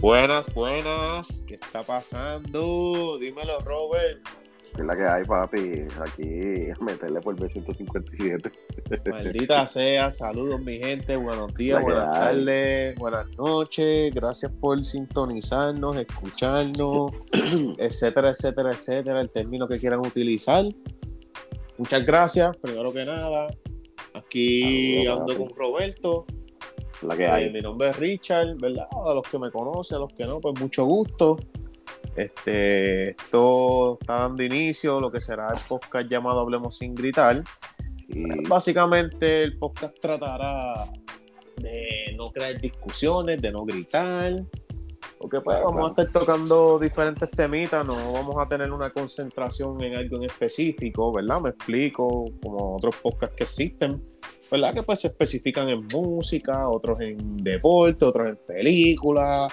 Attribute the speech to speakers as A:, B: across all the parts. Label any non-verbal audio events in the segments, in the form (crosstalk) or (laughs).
A: Buenas, buenas. ¿Qué está pasando? Dímelo, Robert.
B: ¿Qué es la que hay, papi? Aquí a meterle por B157.
A: Maldita (laughs) sea. Saludos, mi gente. Buenos días, buenas
B: hay.
A: tardes, buenas noches. Gracias por sintonizarnos, escucharnos, (clears throat) etcétera, etcétera, etcétera. El término que quieran utilizar. Muchas gracias, primero que nada. Aquí
B: Saludos,
A: ando
B: papi.
A: con Roberto.
B: La que
A: Eh, mi nombre es Richard, ¿verdad? A los que me conocen, a los que no, pues mucho gusto. Este, esto está dando inicio a lo que será el podcast llamado Hablemos sin gritar.
B: Y
A: Básicamente el podcast tratará de no crear discusiones, de no gritar. Porque pues
B: Claro,
A: vamos a estar tocando diferentes temitas, no vamos a tener una concentración en algo en específico, ¿verdad? Me explico, como otros podcasts que existen, ¿verdad? Que pues se especifican en música, otros en deporte, otros en películas,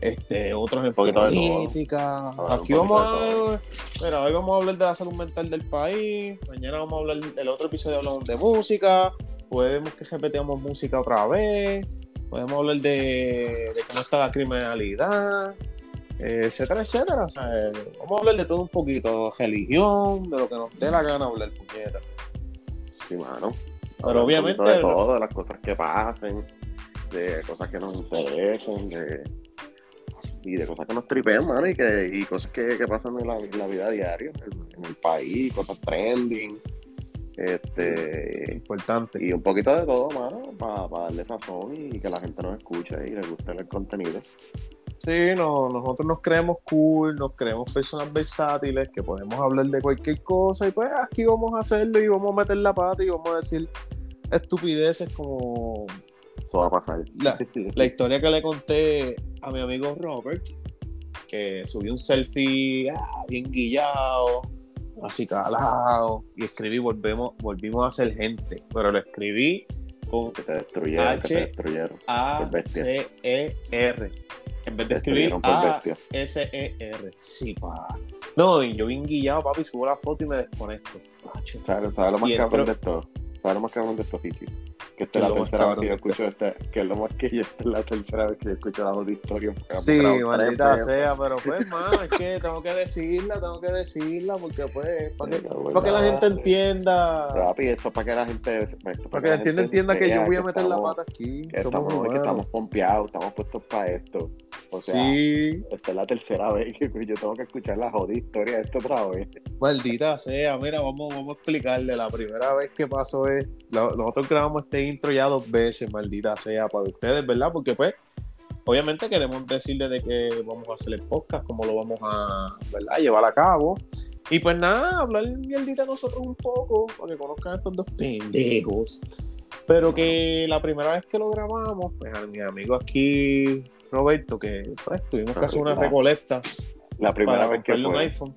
A: este, otros en
B: poquito de todo.
A: política. Aquí vamos a, mira, hoy vamos a hablar de la salud mental del país, mañana vamos a hablar del otro episodio hablamos de música, podemos que repetimos música otra vez, podemos hablar de, de cómo está la criminalidad, etcétera, etcétera. O sea, vamos a hablar de todo un poquito, religión, de lo que nos dé la gana hablar, puñeta.
B: sí, mano.
A: Pero obviamente-
B: De todo, de las cosas que pasen, de cosas que nos interesen, de. Y de cosas que nos tripean, mano, y, que, y cosas que, que pasan en la, en la vida diaria, en, en el país, cosas trending. Este.
A: Importante.
B: Y un poquito de todo, mano, para darle sazón y que la gente nos escuche y le guste el contenido.
A: Sí, no, nosotros nos creemos cool, nos creemos personas versátiles, que podemos hablar de cualquier cosa y pues aquí vamos a hacerlo y vamos a meter la pata y vamos a decir estupideces como
B: Eso va a pasar.
A: La- (laughs) la historia que le conté a mi amigo Robert, que subió un selfie ah, bien guillado, así calado, y escribí volvemos, volvimos a ser gente, pero lo escribí con
B: que te destruyeron, que
A: H-. A. C E R. De
B: Te destruyeron por
A: A
B: bestia.
A: S E R. Sí, pa. No, y yo bien guillado, papi, subo la foto y me desconecto. Pacho.
B: ¿Sabes, lo más cabrón de esto? ¿Sabes lo más cabrón de esto, Hichi? Que esta
A: ¿Qué
B: es la tercera vez que yo escucho este, que es lo más que yo, esta es la tercera vez que yo escucho la otra historia.
A: Sí, maldita sea, pero (laughs) pues, mano, es que tengo que decirla, tengo que decirla, porque pues, para que, para la gente entienda,
B: Papi, esto es para que la gente. esto
A: para que la gente entienda que yo voy a meter la pata aquí.
B: Que
A: Somos
B: estamos, que estamos pompeados, estamos puestos para esto. O sea,
A: Sí,
B: esta es la tercera vez que yo tengo que escuchar la jodida historia de esto otra vez.
A: Maldita sea, mira, vamos, vamos a explicarle. La primera vez que pasó es. Nosotros grabamos este intro ya dos veces, maldita sea, para ustedes, ¿verdad? Porque, pues, obviamente queremos decirles de que vamos a hacer el podcast, cómo lo vamos a, ¿verdad? Llevar a cabo. Y pues nada, hablar mierdita nosotros un poco, para que conozcan a estos dos pendejos. Pero que la primera vez que lo grabamos, pues a mi amigo aquí, Roberto, que pues tuvimos que hacer una
B: Claro.
A: recolecta
B: La primera
A: para
B: vez que
A: comprarle un
B: fue.
A: iPhone.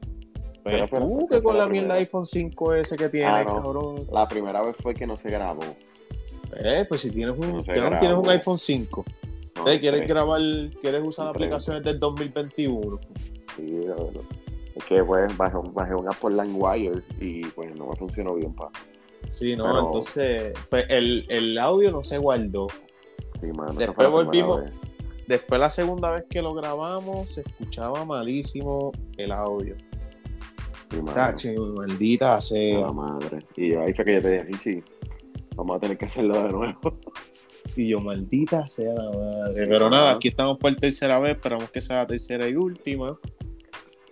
A: Pues
B: Pero, pero,
A: tú
B: pero,
A: que con la
B: pero,
A: mierda iPhone 5S que tienes,
B: Ah, no.
A: cabrón.
B: La primera vez fue que no se grabó.
A: Eh, pues si tienes un,
B: No
A: tienes un iPhone 5,
B: No,
A: eh, quieres
B: sí,
A: grabar, quieres usar
B: Sí,
A: aplicaciones del 2021.
B: sí, no, no. Es que pues bajé, bajé una por LimeWire y pues no me funcionó bien, pa.
A: Sí, no,
B: Pero-
A: entonces, pues el, el audio no se guardó.
B: Sí, mano,
A: Después
B: la
A: volvimos-
B: vez.
A: Después la segunda vez que lo grabamos, se escuchaba malísimo el audio.
B: Sí, mano.
A: Tache, maldita sea.
B: la madre. Y ahí fue que yo te dije, Richie, vamos a tener que hacerlo de nuevo. (laughs)
A: Y yo, maldita sea la madre. Pero nada, aquí estamos por tercera vez, esperamos que sea la tercera y última.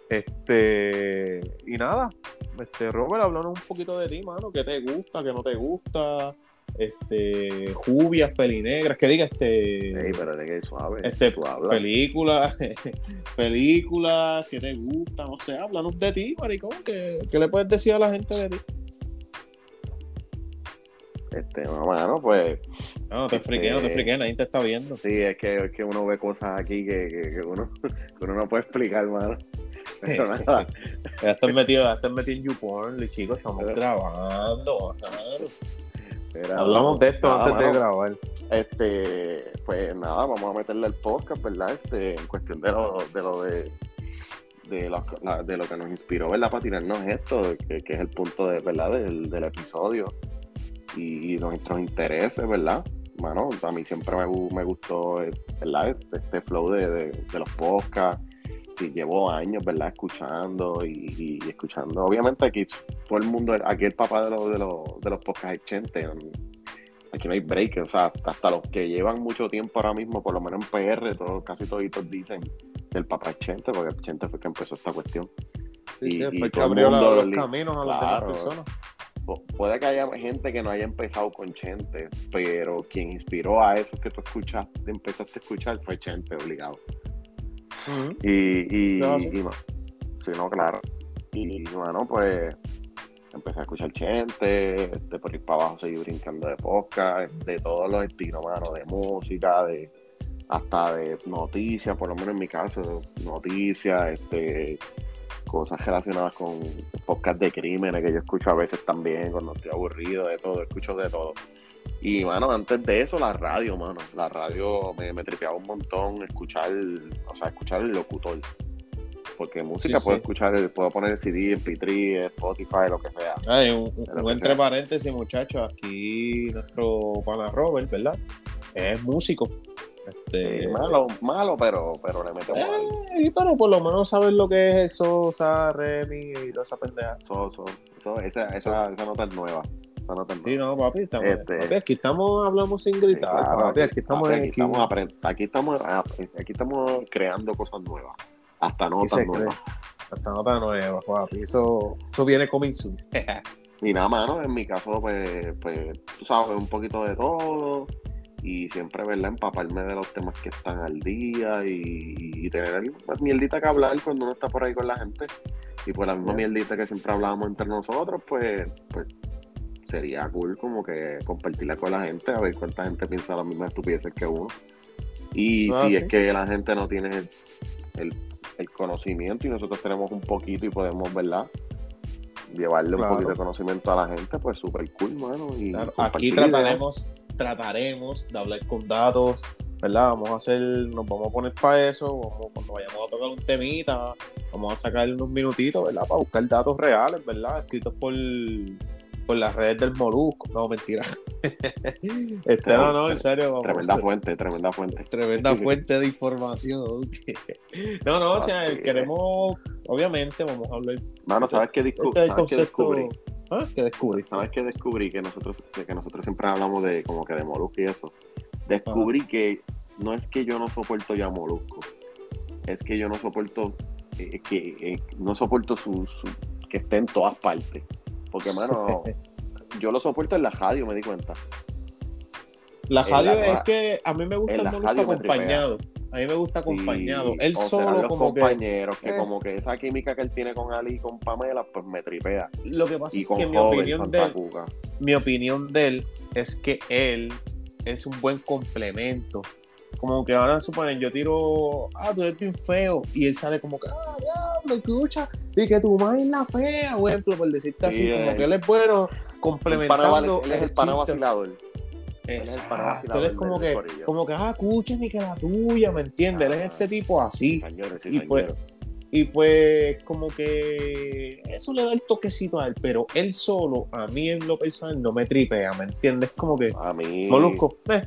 A: Este, y nada, este, Robert, háblanos un poquito de ti, mano. ¿Qué te gusta, qué no te gusta? Este, jubias, pelinegras, que diga, este,
B: Ey, pero de que suave.
A: Este,
B: tú hablas.
A: películas, (laughs) películas, ¿qué te gusta? No sé, háblanos de ti, maricón. ¿Qué, qué le puedes decir a la gente de ti?
B: Este, no, mano, pues
A: No, no te
B: Este-
A: friquees, no te friquees, nadie te está viendo.
B: sí, es que, es que uno ve cosas aquí que, que, que uno, (laughs) que uno no puede explicar, mano. (laughs) Pero nada,
A: Ya estás metido, ya estás metido en YouPorn, chicos, estamos
B: Pero-
A: grabando. claro.
B: era-
A: Hablamos de esto
B: nada,
A: antes de grabar.
B: Este, pues nada, vamos a meterle el podcast, ¿verdad? Este, en cuestión de lo de, lo de, de, lo, de lo que nos inspiró, ¿verdad? Para tirarnos esto, que, que es el punto de, ¿verdad? Del, del episodio y nuestros intereses, ¿verdad? mano, a mí siempre me, me gustó ¿verdad? Este, este flow de, de, los podcasts. Sí, llevo años, ¿verdad? Escuchando y, escuchando. Obviamente aquí todo el mundo, aquí el papá de los, de los, de los podcasts es Chente. Aquí no hay break, o sea, hasta los que llevan mucho tiempo ahora mismo, por lo menos en PR, todos, casi toditos dicen que el papá es Chente, porque Chente fue el que empezó esta cuestión.
A: y, fue el que abrió los caminos a las demás personas
B: puede que haya gente que no haya empezado con Chente, pero quien inspiró a eso que tú escuchaste, empezaste a escuchar fue Chente, obligado. Y, y, sí, no, claro. Y bueno, pues empecé a escuchar Chente, de por ir para abajo seguir brincando de podcast, de todos los estilos, mano, de música, de hasta de noticias, por lo menos en mi caso, noticias, este cosas relacionadas con podcast de crímenes que yo escucho a veces también cuando estoy aburrido de todo, escucho de todo. Y bueno, antes de eso la radio, mano, la radio me, me tripeaba un montón escuchar, o sea, escuchar el locutor. Porque música puedo escuchar, puedo poner el CD, en P3, Spotify, lo que sea.
A: Ay, un, entre paréntesis, muchachos, aquí nuestro pana Robert, ¿verdad? Es músico.
B: Este, malo, malo, pero, pero le metemos
A: eh, pero por lo menos sabes lo que es el Sosa, Remy y toda esa pendeja.
B: Soso, esa, esa, esa nota es nueva. Esa nota es nueva.
A: Sí, no, papi, estamos, este, papi, aquí estamos, hablamos sin gritar, papi, aquí estamos,
B: aquí, estamos aquí, estamos, ah, aquí estamos creando cosas nuevas, hasta notas nuevas.
A: Hasta notas nuevas, papi, eso, eso viene coming soon. (laughs)
B: y nada, mano, en mi caso, pues, pues, tú sabes, un poquito de todo y siempre, ¿verdad? Empaparme de los temas que están al día y, tener más mierdita que hablar cuando uno está por ahí con la gente. Y pues la misma mierdita que siempre hablábamos entre nosotros, pues, pues sería cool como que compartirla con la gente, a ver cuánta gente piensa las mismas estupideces que uno. Y ah, si es que la gente no tiene el, conocimiento y nosotros tenemos un poquito y podemos, ¿verdad? Llevarle un poquito de conocimiento a la gente, pues súper cool, mano. Y
A: Aquí trataremos trataremos de hablar con datos, ¿verdad? Vamos a hacer, nos vamos a poner para eso, cuando vayamos a tocar un temita, vamos a sacar unos minutitos, ¿verdad? Para buscar datos reales, ¿verdad? Escritos por, por las redes del Molusco. No, mentira. (laughs) este no, no, en serio.
B: tremenda fuente, tremenda fuente.
A: Tremenda (laughs) fuente de información. no, no, o sea, queremos, obviamente, vamos a hablar.
B: Mano, ¿sabes qué, discu este ¿sabes qué descubrí?
A: ¿Ah? ¿Qué descubrí?
B: ¿Sabes qué descubrí? Que nosotros, que nosotros siempre hablamos de como que de Molusco y eso. Descubrí que no es que yo no soporto ya Molusco, es que yo no soporto eh, que eh, no soporto su, que esté en todas partes. Porque, mano, (laughs) yo lo soporto en la radio, me di cuenta.
A: La radio es que a mí me gusta el Molusco acompañado. A mí me gusta acompañado. él solo
B: los
A: como
B: compañeros, que, eh. como que esa química que él tiene con Ali y con Pamela, pues me tripea.
A: Lo que pasa es que mi opinión de él, mi opinión de él es que él es un buen complemento. Como que ahora suponen, yo tiro, ah, tú eres bien feo, y él sale como que, ah, ya, me escucha, y que tu madre es la fea, güey, por decirte así, como que él es bueno complementando.
B: Él es el pana vacilador.
A: Exacto. Él es como que, como que, ah, escucha ni que la tuya, ¿me entiendes? él es este tipo así. y, pues, y pues, como que eso le da el toquecito a él, pero él solo, a mí en lo personal, no me tripea, ¿me entiendes? Como que,
B: a mí,
A: Molusco, eh.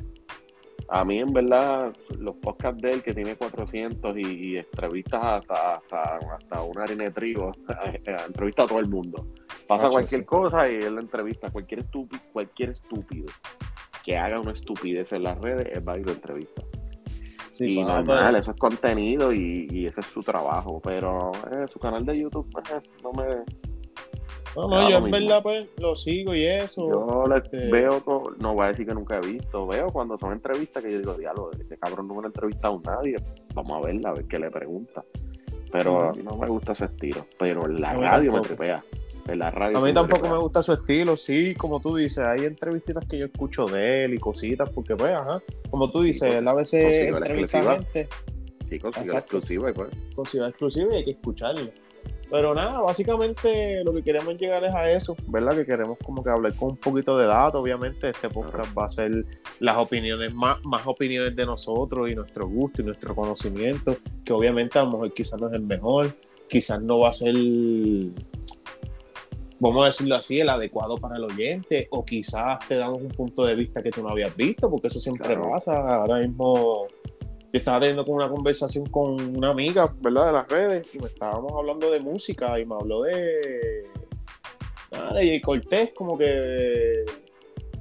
B: A mí, en verdad, los podcasts de él, que tiene 400 y, entrevistas hasta, hasta, hasta una harina de trigo, (laughs) entrevista a todo el mundo. Pasa cualquier cosa y él entrevista a cualquier estúpido, cualquier estúpido que haga una estupidez en las redes, es va a ir a entrevista. Sí, y normal, eso es contenido y, y, ese es su trabajo, pero eh, su canal de YouTube pues, eh, no me...
A: No, no, yo en verdad pues lo sigo y eso.
B: Yo le este veo, no voy a decir que nunca he visto, veo cuando son entrevistas que yo digo, diálogo, ese cabrón no me ha entrevistado a nadie, vamos a verla, a ver qué le pregunta. Pero no me gusta ese estilo, pero la radio me tripea la radio.
A: A mí tampoco me gusta su estilo, sí, como tú dices, hay entrevistas que yo escucho de él y cositas, porque pues, ajá, como tú dices, él a veces entrevista gente.
B: Sí, consigo exclusiva y pues.
A: Exclusiva y hay que escucharlo. Pero nada, básicamente lo que queremos llegar es a eso, ¿verdad? Que queremos como que hablar con un poquito de datos, obviamente. Este podcast va a ser las opiniones, más, más opiniones de nosotros y nuestro gusto y nuestro conocimiento, que obviamente a lo mejor quizás no es el mejor, quizás no va a ser vamos a decirlo así, el adecuado para el oyente, o quizás te damos un punto de vista que tú no habías visto, porque eso siempre
B: Claro.
A: pasa. Ahora mismo yo estaba teniendo como una conversación con una amiga, ¿verdad? De las redes, y me estábamos hablando de música, y me habló de. nada, de Jay Cortés, como que.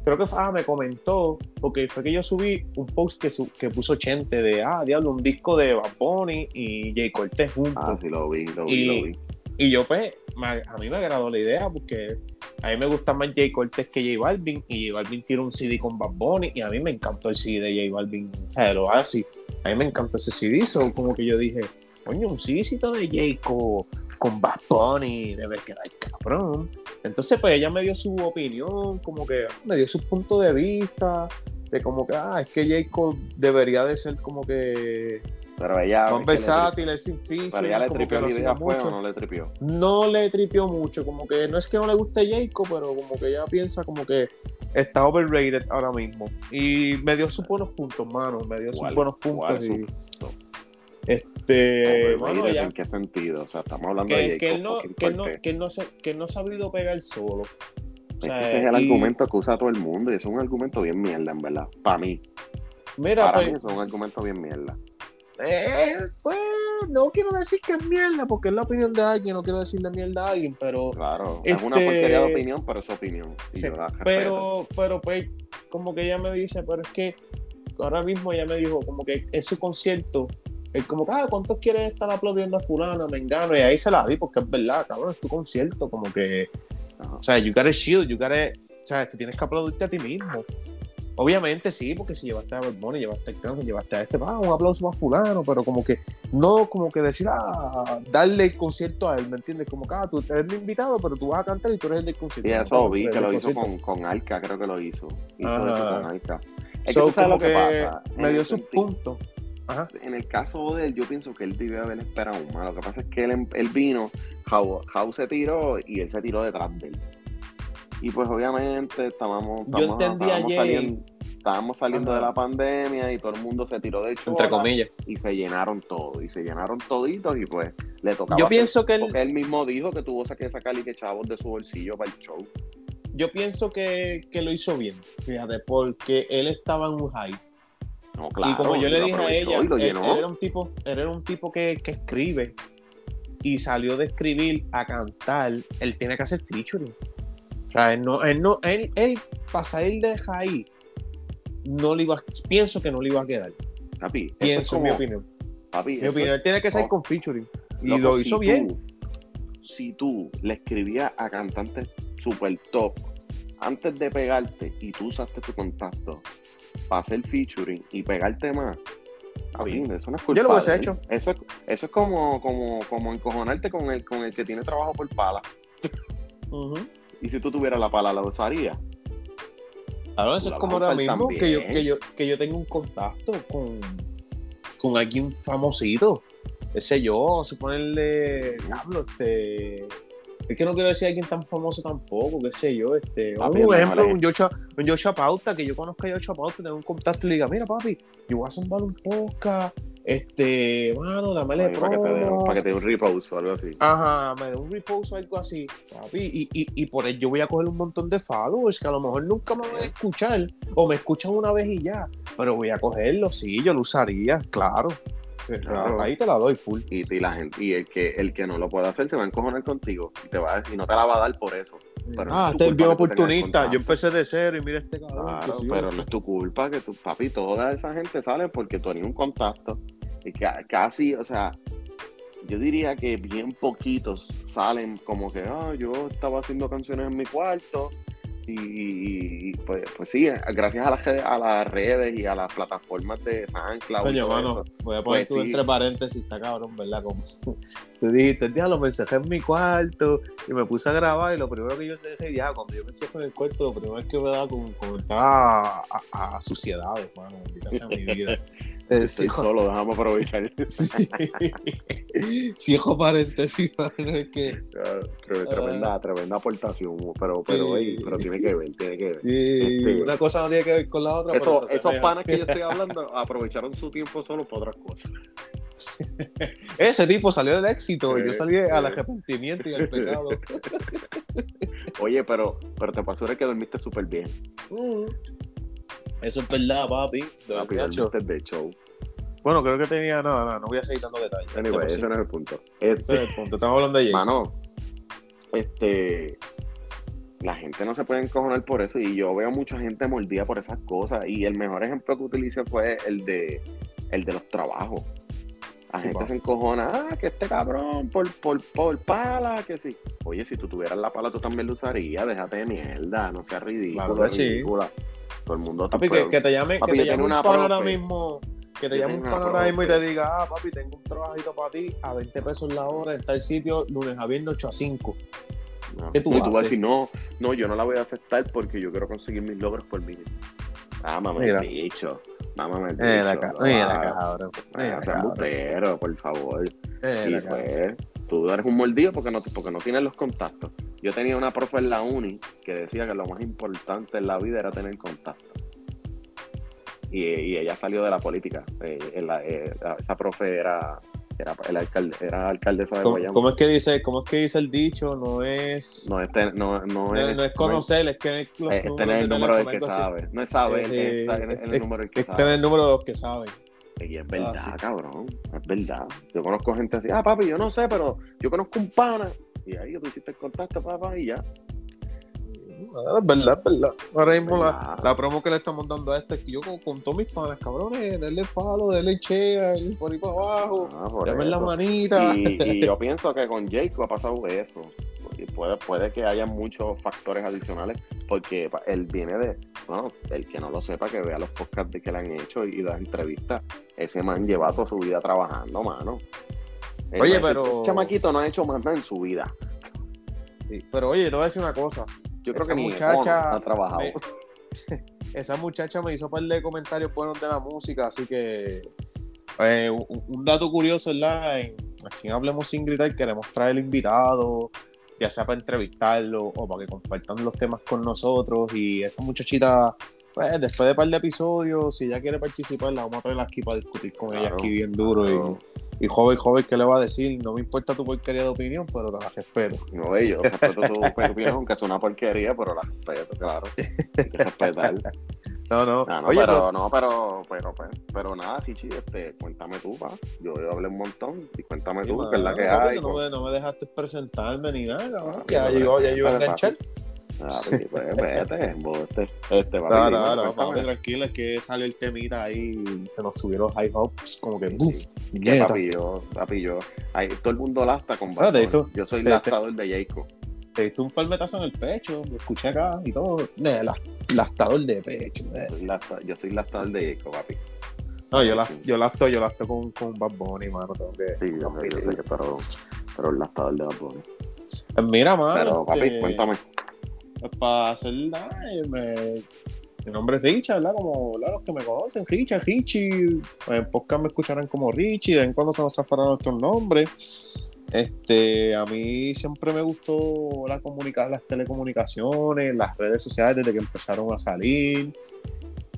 A: Creo que ah, me comentó, porque fue que yo subí un post que, su- que puso Chente de, ah, diablo, un disco de Bad Bunny y Jay Cortés juntos.
B: Ah, sí, lo vi, lo vi,
A: Y-
B: lo vi.
A: Y yo, pues, a mí me agradó la idea porque a mí me gusta más Jay Cortés que J Balvin y J Balvin tiene un CD con Bad Bunny y a mí me encantó el CD de J Balvin. O sea, lo así. A mí me encantó ese CD. So, como que yo dije, coño, un CDcito de con, con Bad Bunny debe quedar cabrón. Entonces, pues ella me dio su opinión, como que me dio su punto de vista de como que, ah, es que J. Cole debería de ser como que
B: Pero ella.
A: más
B: es que le
A: versátil, es sin feature.
B: Pero ella le tripió la idea, ¿fue
A: mucho
B: o no le tripió?
A: no le tripió mucho, como que no es que no le guste Jacob, pero como que ella piensa como que está overrated ahora mismo. Y me dio sus buenos puntos, mano, me dio sus
B: ¿Cuál-
A: buenos puntos. y, este, bueno, ya,
B: ¿En qué sentido? O sea, estamos hablando de
A: que,
B: Jacob
A: que él no, que él no, que él no, se, que él no ha sabido pegar solo. O
B: Es
A: sea,
B: que ese es el
A: y-
B: argumento que usa todo el mundo y es un argumento bien mierda, en verdad. Para mí.
A: Mira,
B: Para
A: pues,
B: mí eso es un argumento bien mierda.
A: Eh, pues, no quiero decir que es mierda, porque es la opinión de alguien, no quiero decirle mierda a alguien, pero
B: Claro, es una
A: Este-
B: porquería de opinión, pero es su opinión. Y yo la.
A: Pero, pero pues, como que ella me dice, pero es que ahora mismo ella me dijo, como que en su concierto, es como que, ah, ¿cuántos quieren estar aplaudiendo a fulano, mengano? Y ahí se la di, porque es verdad, cabrón, es tu concierto, como que,
B: Ajá.
A: o sea, you gotta shield, you gotta, o sea, tú tienes que aplaudirte a ti mismo. Obviamente sí, porque si llevaste a Bad llevaste a Cáncer, llevaste a este, ah, un aplauso a fulano, pero como que, no como que decir, ah, darle el concierto a él, ¿me entiendes? Como que, ah, tú eres mi invitado, pero tú vas a cantar y tú eres el del concierto.
B: Y eso vi
A: el
B: que lo hizo con, con Alca, creo que lo hizo. Hizo eso con Alca. Es
A: So,
B: que tú sabes
A: como
B: lo que, pasa.
A: me dio
B: el
A: sus puntos. Ajá.
B: En el caso de él, yo pienso que él debió haber esperado más. Lo que pasa es que él, él vino, Jau se tiró y él se tiró detrás de él. Y pues obviamente estábamos,
A: Yo
B: estábamos- estábamos saliendo, estábamos saliendo
A: Ajá.
B: de la pandemia y todo el mundo se tiró del show
A: Entre comillas.
B: y se llenaron todos. Y se llenaron toditos y pues le tocaba.
A: Yo
B: hacer-
A: pienso que él,
B: Porque él mismo dijo que tuvo que sacar y que chavos de su bolsillo para el show.
A: yo pienso que, que lo hizo bien, fíjate, porque él estaba en un high.
B: No, claro,
A: y como yo le dije a ella,
B: y lo
A: él,
B: llenó.
A: él era un tipo, él era un tipo que, que escribe y salió de escribir a cantar, él tiene que hacer featuring. O sea, él no, él no, él, él para salir de high, no le iba, pienso que no le iba a quedar.
B: Papi, es
A: Pienso, en mi opinión.
B: papi,
A: Mi opinión,
B: es-
A: él tiene que ser
B: oh,
A: con featuring. Y
B: loco,
A: lo
B: si
A: hizo
B: tú-
A: bien.
B: si tú le escribías a cantantes super top antes de pegarte y tú usaste tu contacto para hacer featuring y pegarte más, papi, eso no es culpa
A: Yo lo hubiese hecho.
B: Eso es, eso es como, como, como encojonarte con el, con el que tiene trabajo por pala.
A: Ujú.
B: Y si tú tuvieras la pala, la usarías.
A: Claro, eso es como
B: a
A: ahora mismo que yo, que, yo, que yo tengo un contacto con, con alguien famosito. Qué sé yo, vamos a ponerle. Diablo, este. Es que no quiero decir alguien tan famoso tampoco, qué sé yo, este.
B: Papi,
A: un ejemplo, un Yocha, un Yocha Pauta, que yo conozco a Yocha Pauta, tengo un contacto y le diga, mira papi, yo voy a zumbar un podcast, este, mano, dámele
B: Para que, te dé,
A: promo.
B: para que te dé un repose o algo así.
A: Ajá, me da un repost o algo así, papi, y, y, y por él yo voy a coger un montón de followers que a lo mejor nunca me van a escuchar, o me escuchan una vez y ya, pero voy a cogerlo, sí, yo lo usaría, claro.
B: Claro.
A: Ahí te la doy full.
B: Y, y la gente, y el que, el que no lo puede hacer se va a encojonar contigo y te va a y no te la va a dar por eso. Pero no
A: ah,
B: es tú tengas
A: oportunista, yo empecé de cero y mira este cabrón.
B: Claro,
A: yo.
B: pero no es tu culpa que tu papi, toda esa gente sale porque tú eres un contacto. Ca- casi, o sea, yo diría que bien poquitos salen como que, ah, yo estaba haciendo canciones en mi cuarto. Y, y, pues, pues sí, gracias a las, redes- a las redes y a las plataformas de SoundCloud.
A: Coño, mano,
B: eso.
A: voy a poner
B: Pues
A: tú
B: sí.
A: entre paréntesis, está cabrón, ¿verdad? Como (laughs) tú dijiste, diablo, me encejé en mi cuarto y me puse a grabar y lo primero que yo dije, ya, cuando yo me encejo en el cuarto, lo primero que me da con, con entrar a, a, a suciedades, mano, sea mi vida. (laughs) Sí,
B: Estoy solo, déjame aprovechar. (laughs)
A: ojo paréntesis, (laughs) que
B: Claro, tre- tremenda, tremenda aportación, pero, pero,
A: Sí.
B: ey, pero tiene que ver, tiene que ver.
A: sí,
B: Este-
A: una cosa no tiene que ver con la otra. pero
B: Esos,
A: se
B: esos panas que yo estoy hablando (laughs) aprovecharon su tiempo solo para otras cosas.
A: Ese tipo salió del éxito y yo salí al arrepentimiento y al pecado.
B: Oye, pero, pero te pasó que dormiste súper bien.
A: Mm. Eso es verdad, papi.
B: Papi, dormiste de show.
A: Bueno, creo que tenía nada, nada, no voy a seguir dando detalles.
B: Anyway, ese no es el punto.
A: Ese es el
B: Este,
A: punto. Estamos hablando de Jay.
B: mano, este, la gente no se puede encojonar por eso y yo veo mucha gente mordida por esas cosas y el mejor ejemplo que utilicé fue el de, el de los trabajos. La
A: Sí,
B: gente
A: pa.
B: se encojona, ah, que este cabrón, por, por, por pala, que sí. Oye, si tú tuvieras la pala, tú también lo usarías, déjate de mierda, no seas ridículo,
A: Claro que sí.
B: Todo el mundo
A: Papi, que, que te llame,
B: Papi,
A: que te llame un pan ahora mismo. Que te llame un pan ahora mismo y te diga, ah, papi, tengo un trabajito para ti a 20 pesos la hora en tal sitio, lunes a viernes 8 a 5.
B: No.
A: ¿Qué tú
B: No, y tú vas a decir, no, no, yo no la voy a aceptar porque yo quiero conseguir mis logros por mí. Ah, mamá,
A: Mira.
B: el bicho. Mamá, el bicho.
A: Mira,
B: ah,
A: cabrón.
B: ah,
A: Mira,
B: seas
A: cabrón.
B: por favor.
A: Mira,
B: y
A: cabrón.
B: Tú eres un mordido porque no, porque no tienes los contactos. Yo tenía una profe en la uni que decía que lo más importante en la vida era tener contactos. Y, y ella salió de la política. Eh, en la- eh, esa profe era, era, el alcalde, era alcaldesa de
A: ¿Cómo,
B: Guayama.
A: cómo es que dice, cómo es que dice el dicho? No es, no,
B: es, ten- no, no es,
A: no es conocer, es que es los
B: es, es
A: números
B: tener el número del que sabe. No es saber,
A: Eh,
B: es,
A: es-
B: es el número del que
A: Es
B: sabe.
A: tener el número de los que saben.
B: Y es verdad,
A: Ah, sí.
B: cabrón. Es verdad. Yo conozco gente así, ah, papi, yo no sé, pero yo conozco un pana. Y ahí tú hiciste el contacto, papá, y ya.
A: Es verdad, es verdad. Ahora mismo la,
B: Verdad.
A: la promo que le estamos dando a este es que yo con, con todos mis panas, cabrones, denle follow, denle y por ahí para abajo,
B: Ah,
A: denme la manita.
B: Y, y yo (laughs) pienso que con Jake ha pasado eso. Puede, puede que haya muchos factores adicionales, porque él viene de, bueno, el que no lo sepa, que vea los podcasts que le han hecho y las entrevistas, ese man lleva toda su vida trabajando, mano.
A: Oye, pero-
B: Ese chamaquito no ha hecho más nada en su vida.
A: Sí, Pero oye, te voy a decir una cosa.
B: Yo creo
A: Esa
B: que
A: muchacha
B: ha trabajado.
A: me- (laughs) esa muchacha me hizo un par de comentarios buenos de la música, así que eh, un, un dato curioso, ¿verdad? En, aquí en Hablemos Sin Gritar queremos traer invitados, ya sea para entrevistarlo o para que compartan los temas con nosotros. Y esa muchachita, pues después de un par de episodios, si ella quiere participar, la vamos a traer aquí para discutir con ella aquí bien duro.
B: claro.
A: Y, y joven, joven, ¿qué le va a decir? No me importa tu porquería de opinión, pero te la respeto.
B: No, yo respeto su opinión, aunque es una porquería, pero la respeto, claro. Hay que respetar. (laughs)
A: No, no.
B: Ah, no,
A: Oye,
B: pero,
A: pero-
B: no, pero, pero, pero, pero nada, Chichi, este, cuéntame tú, pa. Yo, yo hablé un montón, y cuéntame
A: Sí,
B: tú, que es la que
A: papi,
B: hay.
A: no,
B: con-
A: me, no me dejaste presentarme ni nada, cabrón.
B: Ah,
A: ya llegó, ya llegó a enganchar.
B: Ah, pues, pues, vete. (laughs) Este, papi,
A: No, no, no, papi, es que salió el temita ahí y se nos subieron los high hopes, como que buf,
B: papi, yo, papi, yo, ahí, todo el mundo lasta con Bad Yo soy lastador de Jacob.
A: Te diste un palmetazo en el pecho, lo escuché acá y todo. Eh, la- lastador de pecho. eh.
B: Lasta- yo soy lastador de Jacob, papi.
A: No, yo, la, yo lasto, yo lasto con, con Bad Bunny, mano. Tengo que,
B: Sí, yo sé, yo sé que, pero, pero el lastador de Bad Bunny.
A: Pues mira, mano.
B: Pero, papi,
A: este,
B: cuéntame.
A: Pues para hacer nada, eh, me- mi nombre es Richard, ¿verdad? Como ¿verdad? los que me conocen, Richard, Richie. En podcast me escucharán como Richie, de vez en cuando se nos zafarán nuestros nombres. Este, a mí siempre me gustó la comunica las telecomunicaciones, las redes sociales desde que empezaron a salir.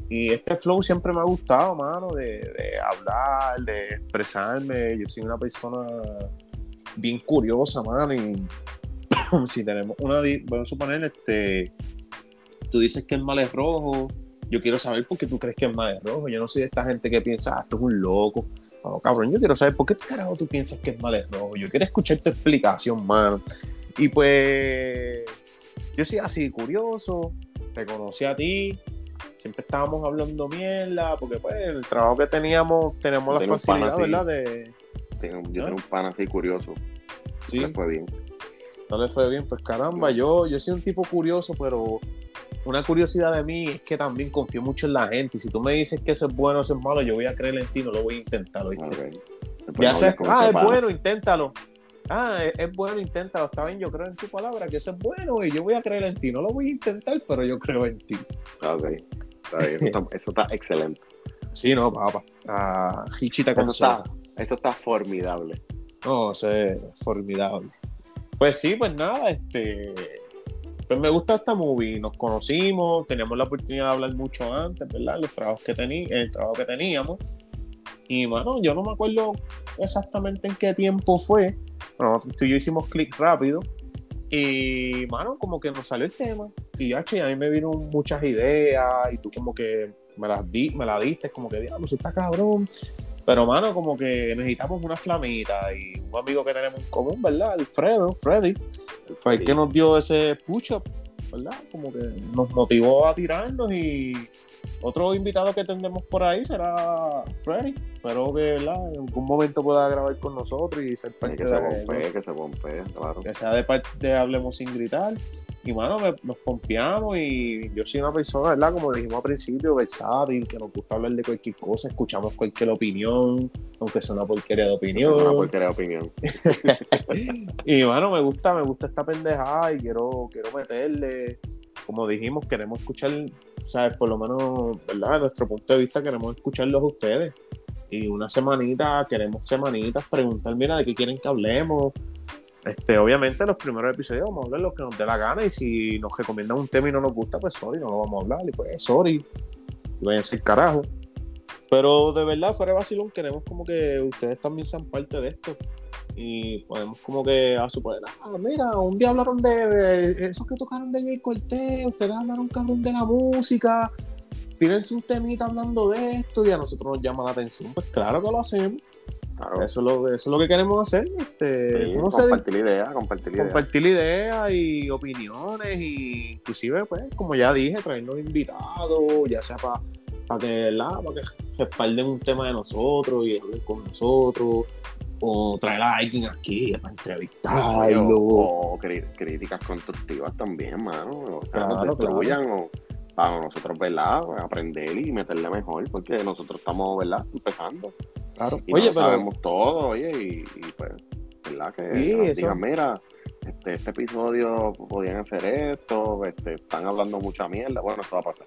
A: Y este flow siempre me ha gustado, mano, de, hablar, de expresarme. Yo soy una persona bien curiosa, mano, y (coughs) si tenemos una, vamos a suponer, este, tú dices que el mal es rojo, yo quiero saber por qué tú crees que el mal es rojo. Yo no soy de esta gente que piensa, ah, esto es un loco. No, cabrón, yo quiero saber por qué carajo tú piensas que el mal es rojo. Yo quiero escuchar tu explicación, mano. Y pues, yo soy así, curioso, te conocí a ti, siempre estábamos hablando mierda, porque pues el trabajo que teníamos, tenemos la facilidad. ¿verdad? De,
B: Tengo- yo
A: ¿Ah?
B: tengo un pan así curioso.
A: sí,
B: Le fue bien.
A: no le fue bien, pues caramba, yo, yo soy un tipo curioso, pero una curiosidad de mí es que también confío mucho en la gente. Y si tú me dices que eso es bueno o eso es malo, yo voy a creer en ti, no lo voy a intentar, ¿oíste?
B: Ok. Después
A: ya
B: no
A: sé,
B: hables con
A: ah, es bueno, inténtalo. Ah, es, es bueno, inténtalo. Está bien, yo creo en tu palabra, que eso es bueno y yo voy a creer en ti. No lo voy a intentar, pero yo creo en ti.
B: Ok. Está bien, Eso está, (laughs) eso está excelente.
A: Sí, no, papá. Ah, Hichita con
B: Eso está, eso está formidable.
A: No, es formidable. Pues sí, pues nada, este. Pues me gusta esta movie. Nos conocimos, teníamos la oportunidad de hablar mucho antes, ¿verdad? Los trabajos que tení, el trabajo que teníamos. Y bueno, yo no me acuerdo exactamente en qué tiempo fue. Bueno, tú y yo hicimos clic rápido. Y, mano, como que nos salió el tema. Y ya, che, a mí me vino muchas ideas y tú como que me las, di, me las diste, como que, diablo, eso está cabrón. Pero, mano, como que necesitamos una flamita y un amigo que tenemos en común, ¿verdad? Alfredo, Freddy, fue el que nos dio ese push-up, ¿verdad? Como que nos motivó a tirarnos y otro invitado que tendremos por ahí será Freddy. Espero que en algún momento pueda grabar con nosotros y ser
B: parte que se bombee, que se bombee, claro.
A: Que sea de parte de Hablemos sin gritar. Y bueno, nos pompeamos y yo soy una persona, ¿verdad? Como dijimos al principio, versátil, que nos gusta hablar de cualquier cosa, escuchamos cualquier opinión, aunque sea una porquería de opinión.
B: Una porquería de opinión. (laughs)
A: y bueno, me gusta, me gusta esta pendejada y quiero, quiero meterle como dijimos, queremos escuchar, ¿sabes? Por lo menos, ¿verdad? De nuestro punto de vista, queremos escucharlos a ustedes. Y una semanita, queremos semanitas, preguntar, mira, de qué quieren que hablemos. Este, obviamente, los primeros episodios vamos a hablar lo que nos dé la gana. Y si nos recomiendan un tema y no nos gusta, pues sorry, no lo vamos a hablar. Y pues, sorry. Y vayan a carajo. Pero de verdad, fuera de vacilón, queremos como que ustedes también sean parte de esto y podemos como que a suponer, ah, mira, un día hablaron de esos que tocaron de Jay Cortez, ustedes hablaron cabrón de la música, tírense un temita hablando de esto y a nosotros nos llama la atención, pues claro que lo hacemos. Claro. Eso, es lo, eso es lo que queremos hacer. Este,
B: compartir ideas, compartir ideas.
A: Compartir ideas y opiniones, y inclusive, pues, como ya dije, traernos invitados, ya sea para que, para que respalden un tema de nosotros y hablen con nosotros o traer a alguien aquí para entrevistarlo.
B: O, críticas constructivas también, mano. O sea, nos destruyan o para nosotros, ¿verdad? Aprender y meterle mejor, porque nosotros estamos, ¿verdad? Empezando.
A: Claro.
B: Y oye, pero... sabemos todo, oye, y, pues, ¿verdad? Que sí, digan, mira, este, este episodio podían hacer esto, este, están hablando mucha mierda. Bueno, eso va a pasar.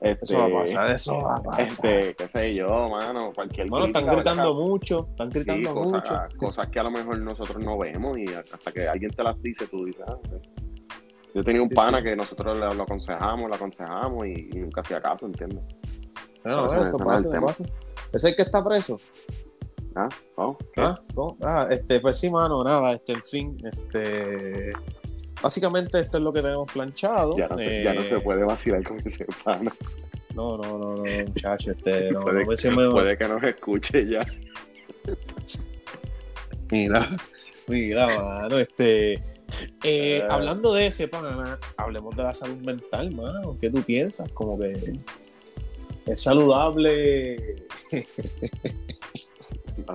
A: Este, eso va a pasar, eso va a pasar.
B: Este, qué sé yo, mano, cualquier
A: Bueno, están gritando mucho, están gritando mucho.
B: Cosas que a lo mejor nosotros no vemos y hasta que alguien te las dice, tú dices, ah, Yo tenía un pana que nosotros lo, aconsejamos, lo aconsejamos y, nunca hacía caso, ¿entiendes?
A: No, eso, eso pasa, pasa. ¿Es el que está preso?
B: Ah, oh,
A: ah, oh, ah, este, pues sí, mano, nada, este, en fin, este Básicamente esto es lo que tenemos planchado.
B: Ya no, se, ya no se eh, puede vacilar con ese pana.
A: No, no, no, no, muchacho, este, (laughs) no,
B: puede,
A: no
B: puede que nos escuche ya.
A: Mira, mira, mano, este. Eh, ah. hablando de ese pana, hablemos de la salud mental, mano. ¿Qué tú piensas? Como que es saludable.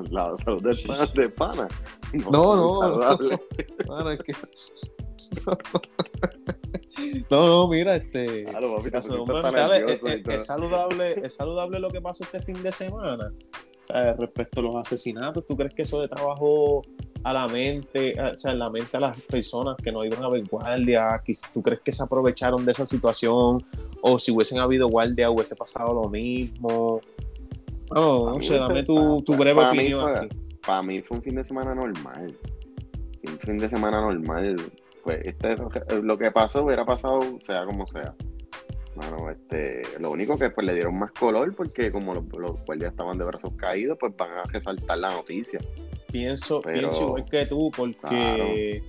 B: la salud del pana, de pana.
A: No, no, saludable. no. es que (laughs) no, no, mira, este. es, saludable, es saludable lo que pasó este fin de semana. O sea, respecto a los asesinatos, ¿tú crees que eso de trabajo a la mente, o sea, en la mente a las personas que no iban a ver guardia? ¿Tú crees que se aprovecharon de esa situación? O si hubiesen habido guardia, hubiese pasado lo mismo. No, no sé, dame tu, tu breve opinión.
B: para mí fue un fin de semana normal. Un fin de semana normal pues este, lo que pasó hubiera pasado sea como sea. Bueno, este, lo único que pues le dieron más color porque como los, los guardias estaban de brazos caídos, pues van a resaltar la noticia.
A: Pienso, pienso igual que tú, porque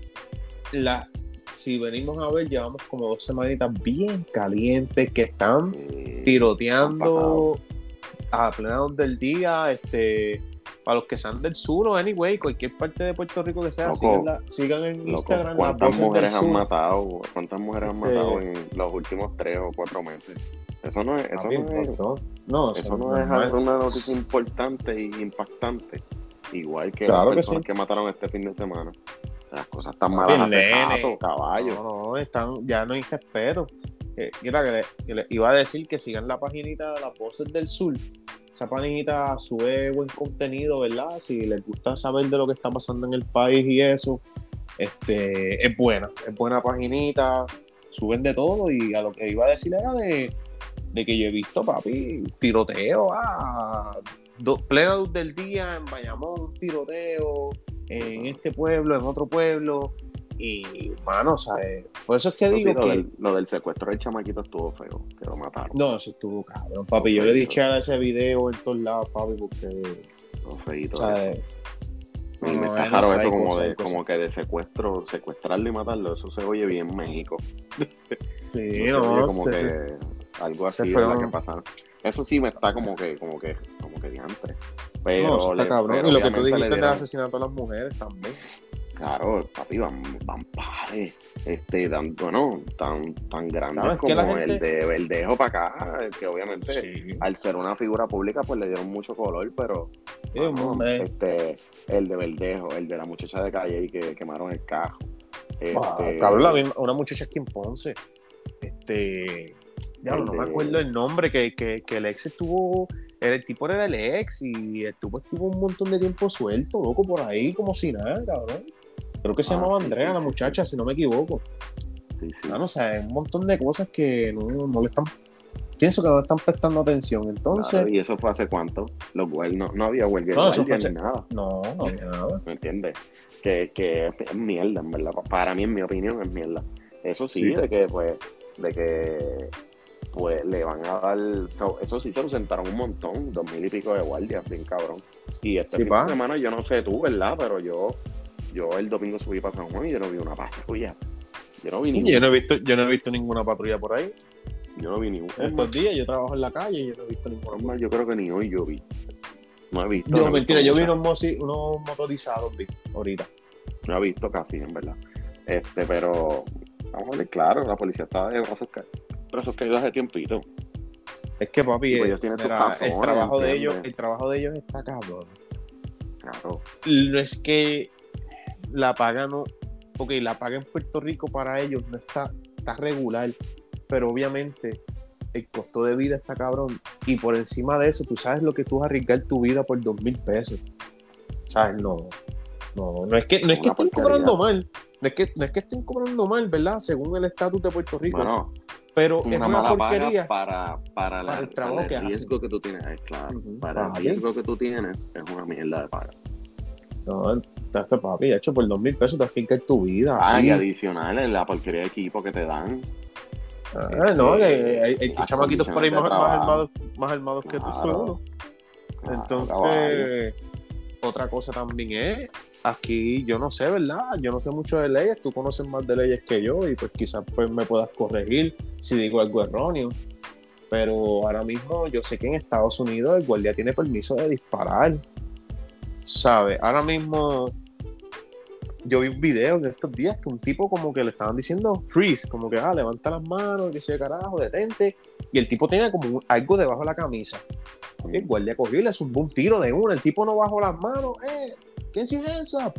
A: la, si venimos a ver, llevamos como dos semanitas bien calientes que están tiroteando a plena del día, este para los que sean del sur o anyway, cualquier parte de Puerto Rico que sea, sigan, en Instagram.
B: ¿Cuántas mujeres han matado? ¿Cuántas mujeres han este matado en los últimos tres o cuatro meses? Eso no es, eso no es, no, eso no es una noticia importante e impactante. Igual que las personas que, mataron este fin de semana. Las cosas están malas hace caballo.
A: No, no, están, ya no hay respeto. Eh, mira, que, le, iba a decir que sigan la paginita de las voces del sur esa panita sube buen contenido, ¿verdad? Si les gusta saber de lo que está pasando en el país y eso, este, es buena, es buena paginita, suben de todo y a lo que iba a decir era de, que yo he visto, papi, tiroteo a plena luz del día en Bayamón, tiroteo en este pueblo, en otro pueblo, y, mano, ¿sabes? Por eso es que digo que.
B: lo del secuestro del chamaquito estuvo feo, que lo mataron.
A: No, eso estuvo cabrón, papi. yo le dije a ese video en todos lados, papi, porque.
B: No, feito. Y me
A: No,
B: está
A: no,
B: raro esto como, de, como que de secuestro, secuestrarlo y matarlo. Eso se oye bien México.
A: Sí, (laughs) no,
B: como
A: se-
B: que algo así
A: fueron-
B: la que pasa. Eso sí me está como que, como que, como que diantre. Pero,
A: no, está
B: le-
A: cabrón.
B: pero
A: Y lo que tú dijiste del asesinato a las mujeres también.
B: Claro, papi, van, van pares. Este, tan, bueno, tan, tan grandes
A: Claro,
B: como
A: gente-
B: el de Verdejo para acá, que obviamente
A: Sí.
B: al ser una figura pública, pues le dieron mucho color, pero
A: Sí,
B: este, el de Verdejo, el de la muchacha de calle y que quemaron el carro.
A: Ah,
B: Este,
A: cabrón, una muchacha aquí en Ponce. Este. Diablo, no me
B: de-
A: acuerdo el nombre, que, que, que el ex estuvo. El tipo era el ex y estuvo, estuvo un montón de tiempo suelto, loco, por ahí, como si nada, cabrón. Creo que se
B: Ah,
A: llamaba
B: sí,
A: Andrea,
B: sí,
A: la
B: sí,
A: muchacha, si no me equivoco.
B: sí, sí.
A: Ah, no sé, un montón de cosas que no, no le están. Pienso que no le están prestando atención. Entonces,
B: Claro, y eso fue hace cuánto, lo cual no, no había huelga
A: No, eso fue
B: ni
A: hace-
B: nada,
A: no, no había nada.
B: ¿me entiendes? Que, que es mierda, en verdad. Para mí, en mi opinión, es mierda. Eso sí, de que, pues, de que, pues, le van a dar, so- eso sí se ausentaron un montón, dos mil y pico de guardias, bien cabrón. Y este
A: Sí,
B: semana, yo no sé tú, ¿verdad? Pero yo, yo el domingo subí para San Juan y yo no vi una patrulla. Yo no vi ni
A: Yo no he visto, yo no he visto ninguna patrulla por ahí.
B: Yo no vi ni una. Es
A: Estos días yo trabajo en la calle y yo no he visto ninguna.
B: yo creo que ni hoy yo vi. No he visto. no he
A: mentira,
B: visto
A: yo vi unos, unos motorizados vi, ahorita.
B: No he visto casi, en verdad. Este, pero vamos a ver, claro, la policía está de brazos, ca- brazos caídos hace tiempito.
A: Es que papi,
B: Pues
A: eh,
B: ellos
A: mira, el trabajo de ellos, el trabajo de ellos está cabrón.
B: Claro.
A: No es que la paga no, ok, la paga en Puerto Rico para ellos no está, está regular, pero obviamente el costo de vida está cabrón. Y por encima de eso, tú sabes lo que tú vas a arriesgar tu vida por dos mil pesos. ¿Sabes? No, no, no es que, no es que estén cobrando mal. No es, que, no es que estén cobrando mal, ¿verdad? Según el estatus de Puerto Rico.
B: Bueno,
A: pero es
B: una mala
A: porquería.
B: paga para, para, la-
A: Para el trabajo
B: para
A: que
B: el riesgo que tú tienes. eh, claro, para el riesgo que tú tienes es una mierda de paga.
A: No, este papi, de hecho, por dos mil pesos te arriesgas tu vida.
B: Ah,
A: así.
B: y adicional en la porquería de equipo que te dan.
A: Ah, no, que hay, hay- hay chamaquitos por ahí más, más armados, más armados que tú.
B: Claro,
A: Entonces, otra cosa también es, aquí yo no sé, ¿verdad? Yo no sé mucho de leyes, tú conoces más de leyes que yo y pues quizás pues me puedas corregir si digo algo erróneo. Pero ahora mismo yo sé que en Estados Unidos el guardia tiene permiso de disparar. ¿Sabes? Ahora mismo yo vi un video de estos días que un tipo como que le estaban diciendo freeze, como que ah, levanta las manos, que sea carajo, detente. Y el tipo tenía como algo debajo de la camisa. Y el guardia cogió y le un tiro de una. El tipo no bajó las manos. ¡Eh! ¿Qué es up?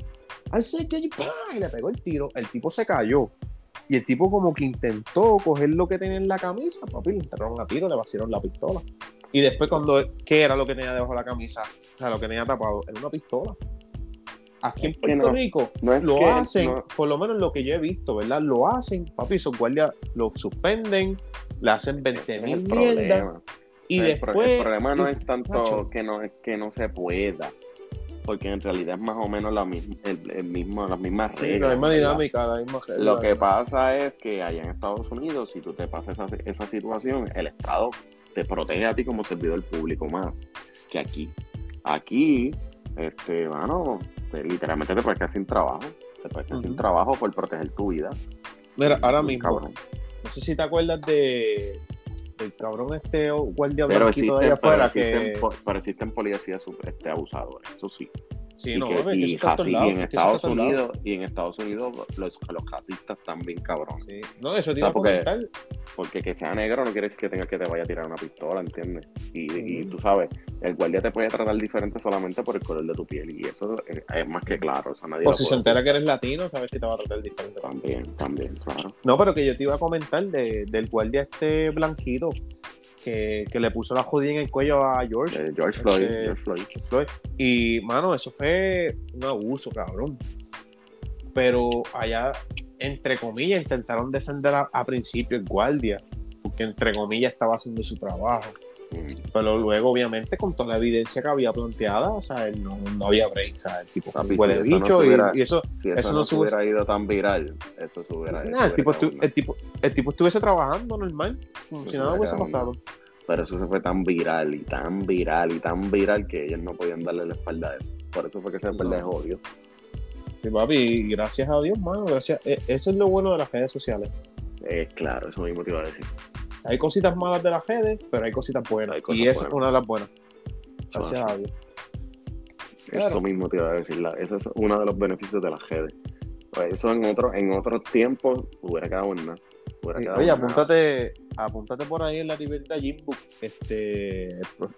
A: I said, Y le pegó el tiro. El tipo se cayó. Y el tipo como que intentó coger lo que tenía en la camisa. Papi, le enterraron a tiro, le vaciaron la pistola. Y después cuando... ¿Qué era lo que tenía debajo de la camisa? O sea, lo que tenía tapado. Era una pistola. Aquí en
B: Es
A: Puerto
B: no-
A: Rico
B: no es
A: lo
B: que-
A: hacen,
B: no-
A: por lo menos lo que yo he visto, ¿verdad? Lo hacen, papi, esos guardias lo suspenden, le hacen 20
B: Ese es
A: mil
B: el
A: mierdas. Y
B: el, pro-
A: después...
B: el problema no
A: y-
B: es tanto
A: macho.
B: que no, que no se pueda, porque en realidad es más o menos la misma, el, el mismo, las mismas
A: Sí,
B: reglas.
A: la misma dinámica, la misma
B: Lo que pasa es que allá en Estados Unidos, si tú te pasas esa, esa situación, el Estado te protege a ti como servidor público más que aquí. Aquí, este, mano, te- literalmente te puedes quedar sin trabajo. Te puedes quedar sin trabajo por proteger tu vida.
A: Mira, ahora mismo,
B: cabrón.
A: no sé si te acuerdas de del cabrón este guardia
B: Pero
A: blanquito de
B: existen,
A: allá
B: pero
A: afuera
B: existen,
A: que...
B: po- pero existen policías este, abusadores, eso sí.
A: Sí,
B: y,
A: no,
B: que- en Estados. Unidos y en Estados Unidos los, los racistas también cabrones
A: Sí. No, eso te iba
B: O sea, porque- porque que sea negro no quiere decir que tenga que te vaya a tirar una pistola ¿entiendes? y, y tú sabes el guardia te puede tratar diferente solamente por el color de tu piel y eso es, es más que claro nadie
A: O
B: lo
A: si se entera que eres latino, sabes que te va a tratar diferente.
B: también también claro
A: No, pero que yo te iba a comentar de, del guardia este blanquito que, que le puso la jodida en el cuello a George.
B: Eh, George Floyd George Floyd
A: Floyd. Y, mano, eso fue un abuso, cabrón. Pero allá, entre comillas, intentaron defender a, a principio el guardia, porque entre comillas estaba haciendo su trabajo. Pero luego, obviamente, con toda la evidencia que había planteada, o sea, él no, no había break, o sea, el tipo un huele
B: si no
A: y- eso...
B: si eso,
A: Eso
B: no
A: no
B: se hubiera ido tan viral eso se hubiera,
A: Nah, el, tipo
B: hubiera
A: estu-
B: quedado
A: el, tipo, el tipo estuviese trabajando normal, como si nada hubiese pasado.
B: pero eso se fue tan viral y tan viral y tan viral que ellos no podían darle la espalda a eso Por eso fue que se me perdió odio.
A: Sí, papi, y gracias a Dios, mano, gracias. eh, Eso es lo bueno de las redes sociales.
B: Eh, claro, eso mismo te iba a decir.
A: Hay cositas malas de las redes, pero hay cositas buenas.
B: Hay cosas
A: y esa es una de las buenas. Gracias a Dios.
B: Eso
A: Claro.
B: mismo te iba a decir. eso es uno de los beneficios de las redes. Pues eso en otro, en otros tiempos hubiera quedado en nada. Hubiera
A: Sí,
B: quedado
A: Oye, apúntate, apúntate por ahí en la libreta Jimbo. Este,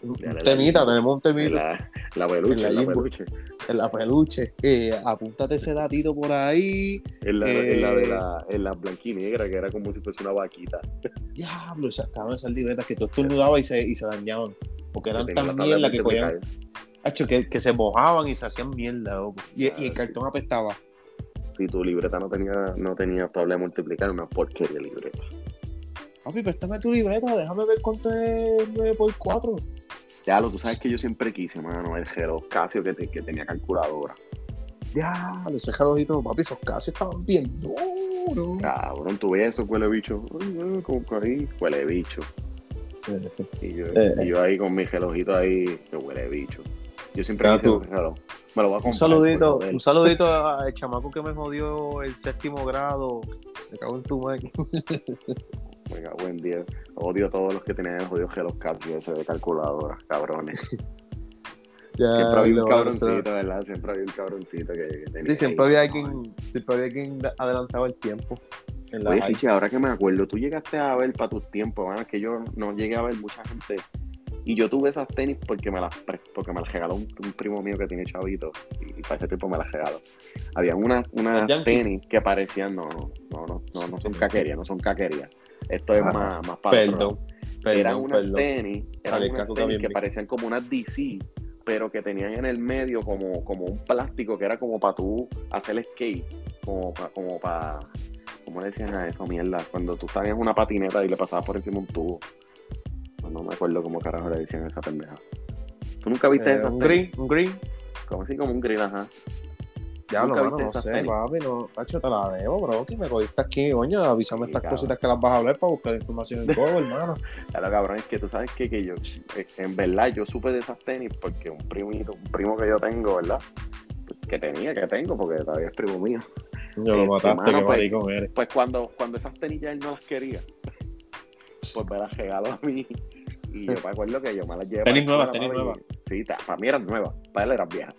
A: un temita, tenemos un temita
B: la, peluche,
A: En la
B: peluche.
A: en la peluche. Eh, apúntate ese datito por ahí.
B: En la, en la de
A: Eh.
B: la, en la blanquinegra, que era como si fuese una vaquita.
A: Diablo, esas, esas libretas que tú estornudabas y se, y se dañaban. Porque eran tan mierda que cogían, que, que se mojaban y se hacían mierda, loco. Y, y el
B: sí.
A: cartón apestaba.
B: Si tu libreta no tenía, no tenía tabla de multiplicar, una porquería libreta.
A: Papi, préstame tu libreta, déjame ver cuánto es 9 por 4
B: Ya lo, tú sabes que yo siempre quise, mano, el reloj Casio que, te- que tenía calculadora.
A: Ya, ese relojito, papi, esos casos estaban bien duros.
B: Cabrón, tú ves eso, huele bicho. Ay, como que ahí, huele bicho. Y yo,
A: Eh.
B: y yo ahí con mi relojito ahí, que huele bicho. Yo siempre quise
A: tú.
B: un reloj. Me lo voy a comprar.
A: Un saludito, un saludito al chamaco que me jodió el séptimo grado. Se cagó en tu. (laughs)
B: Venga, buen día. Odio a todos los que tenían el jodido reloj Casio ese de calculadora, cabrones. (laughs)
A: Ya,
B: Siempre había un cabroncito, ¿verdad? Siempre había un cabroncito que, que tenía.
A: Sí, siempre había alguien, siempre había alguien adelantado el tiempo. En
B: Oye, ahora que me acuerdo, tú llegaste a ver para tus tiempos, que yo no llegué a ver mucha gente. Y yo tuve esas tenis porque me las, porque me las regaló un, un primo mío que tiene chavito. Y, y para ese tiempo me las regaló. Habían unas, unas
A: ¿Los Yankees?
B: tenis que parecían, no, no, no, no, no, no son caquerías, no son caquerías. Esto es más, más para
A: Perdón,
B: Eran unas
A: perdón.
B: tenis, eran unas tenis que parecían como unas DC, pero que tenían en el medio como, como un plástico que era como para tú hacer skate, como para, como para, ¿cómo le decían a eso, mierda? Cuando tú estabas en una patineta y le pasabas por encima un tubo. No, no me acuerdo cómo carajo le decían a esa pendeja. ¿Tú nunca viste
A: Eh,
B: esas
A: un green, un green.
B: Como así, como un grill, ajá.
A: Ya lo
B: ¿Nunca
A: mano, no sé, papi, no. Tacho, te la debo, bro, que me cogiste aquí, coño, avísame
B: Sí,
A: estas
B: cabrón.
A: cositas que las vas a hablar para buscar información en Google, (laughs) hermano.
B: Claro, cabrón, es que tú sabes que, que yo, eh, en verdad, yo supe de esas tenis porque un primito, un primo que yo tengo, ¿verdad? Que tenía, que tengo, porque todavía es primo mío.
A: Yo lo
B: Este,
A: mataste, qué
B: pues,
A: maricón eres.
B: Pues cuando, cuando esas tenis ya él no las quería, pues me las regaló a mí. Y yo me acuerdo que yo me las llevé.
A: Tenis nuevas, tenis nuevas.
B: Sí, para mí eran nuevas, para él eran viejas.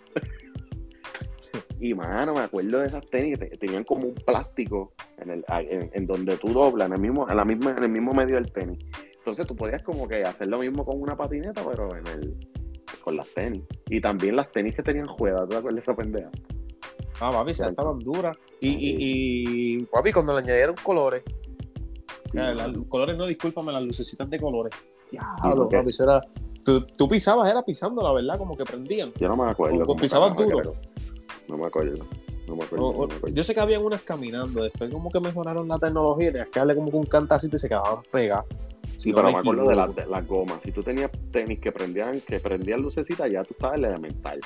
B: Y mano, me acuerdo de esas tenis, te- tenían como un plástico en, el, en, en donde tú doblas, en el mismo, en la misma, en el mismo medio del tenis. Entonces tú podías como que hacer lo mismo con una patineta, pero en el, con las tenis. Y también las tenis que tenían juegas, ¿tú te acuerdas de esa pendeja?
A: Ah, papi, se estaban duras. Y, y, y, papi, cuando le añadieron colores,
B: Sí,
A: eh, las colores no, discúlpame, las lucecitas de colores.
B: ¿Y
A: Diablo, papi, era. Tú, tú pisabas, era pisando, la verdad, como que prendían.
B: Yo no me acuerdo.
A: Como pisabas duro.
B: No me acuerdo. No me acuerdo.
A: O-
B: no
A: o-
B: me acuerdo.
A: yo sé que habían unas caminando, después como que mejoraron la tecnología y tenías que darle como que un cantacito y se quedaban pegadas.
B: Sí,
A: no
B: pero
A: me
B: me acuerdo de las,
A: equivoco.
B: de las gomas. Si tú tenías tenis que prendían, que prendían lucecitas, ya tú estabas en la elemental.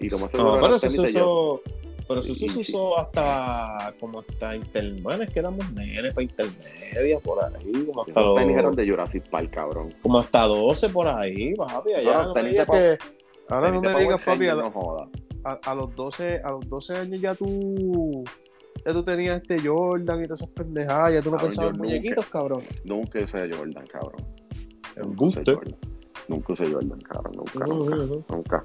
B: Y como eso
A: No,
B: de
A: pero eso se usó, pero eso se usó hasta como hasta intermedia, que éramos nenes para intermedia por ahí, como hasta,
B: Esos tenis
A: los-
B: eran de Jurassic Park, cabrón.
A: como hasta 12 por ahí, papi, allá no me digas que ahora no me digas papi,
B: no.
A: A- a los 12, a los 12 años ya tú ya tú tenías este Jordan y todas esas pendejadas, ya tú no
B: Cabrón,
A: pensabas en muñequitos, cabrón.
B: Nunca usé Jordan, cabrón. Nunca usé Jordan. Nunca usé Jordan, cabrón. Nunca,
A: Ujú,
B: nunca.
A: ujú.
B: Nunca.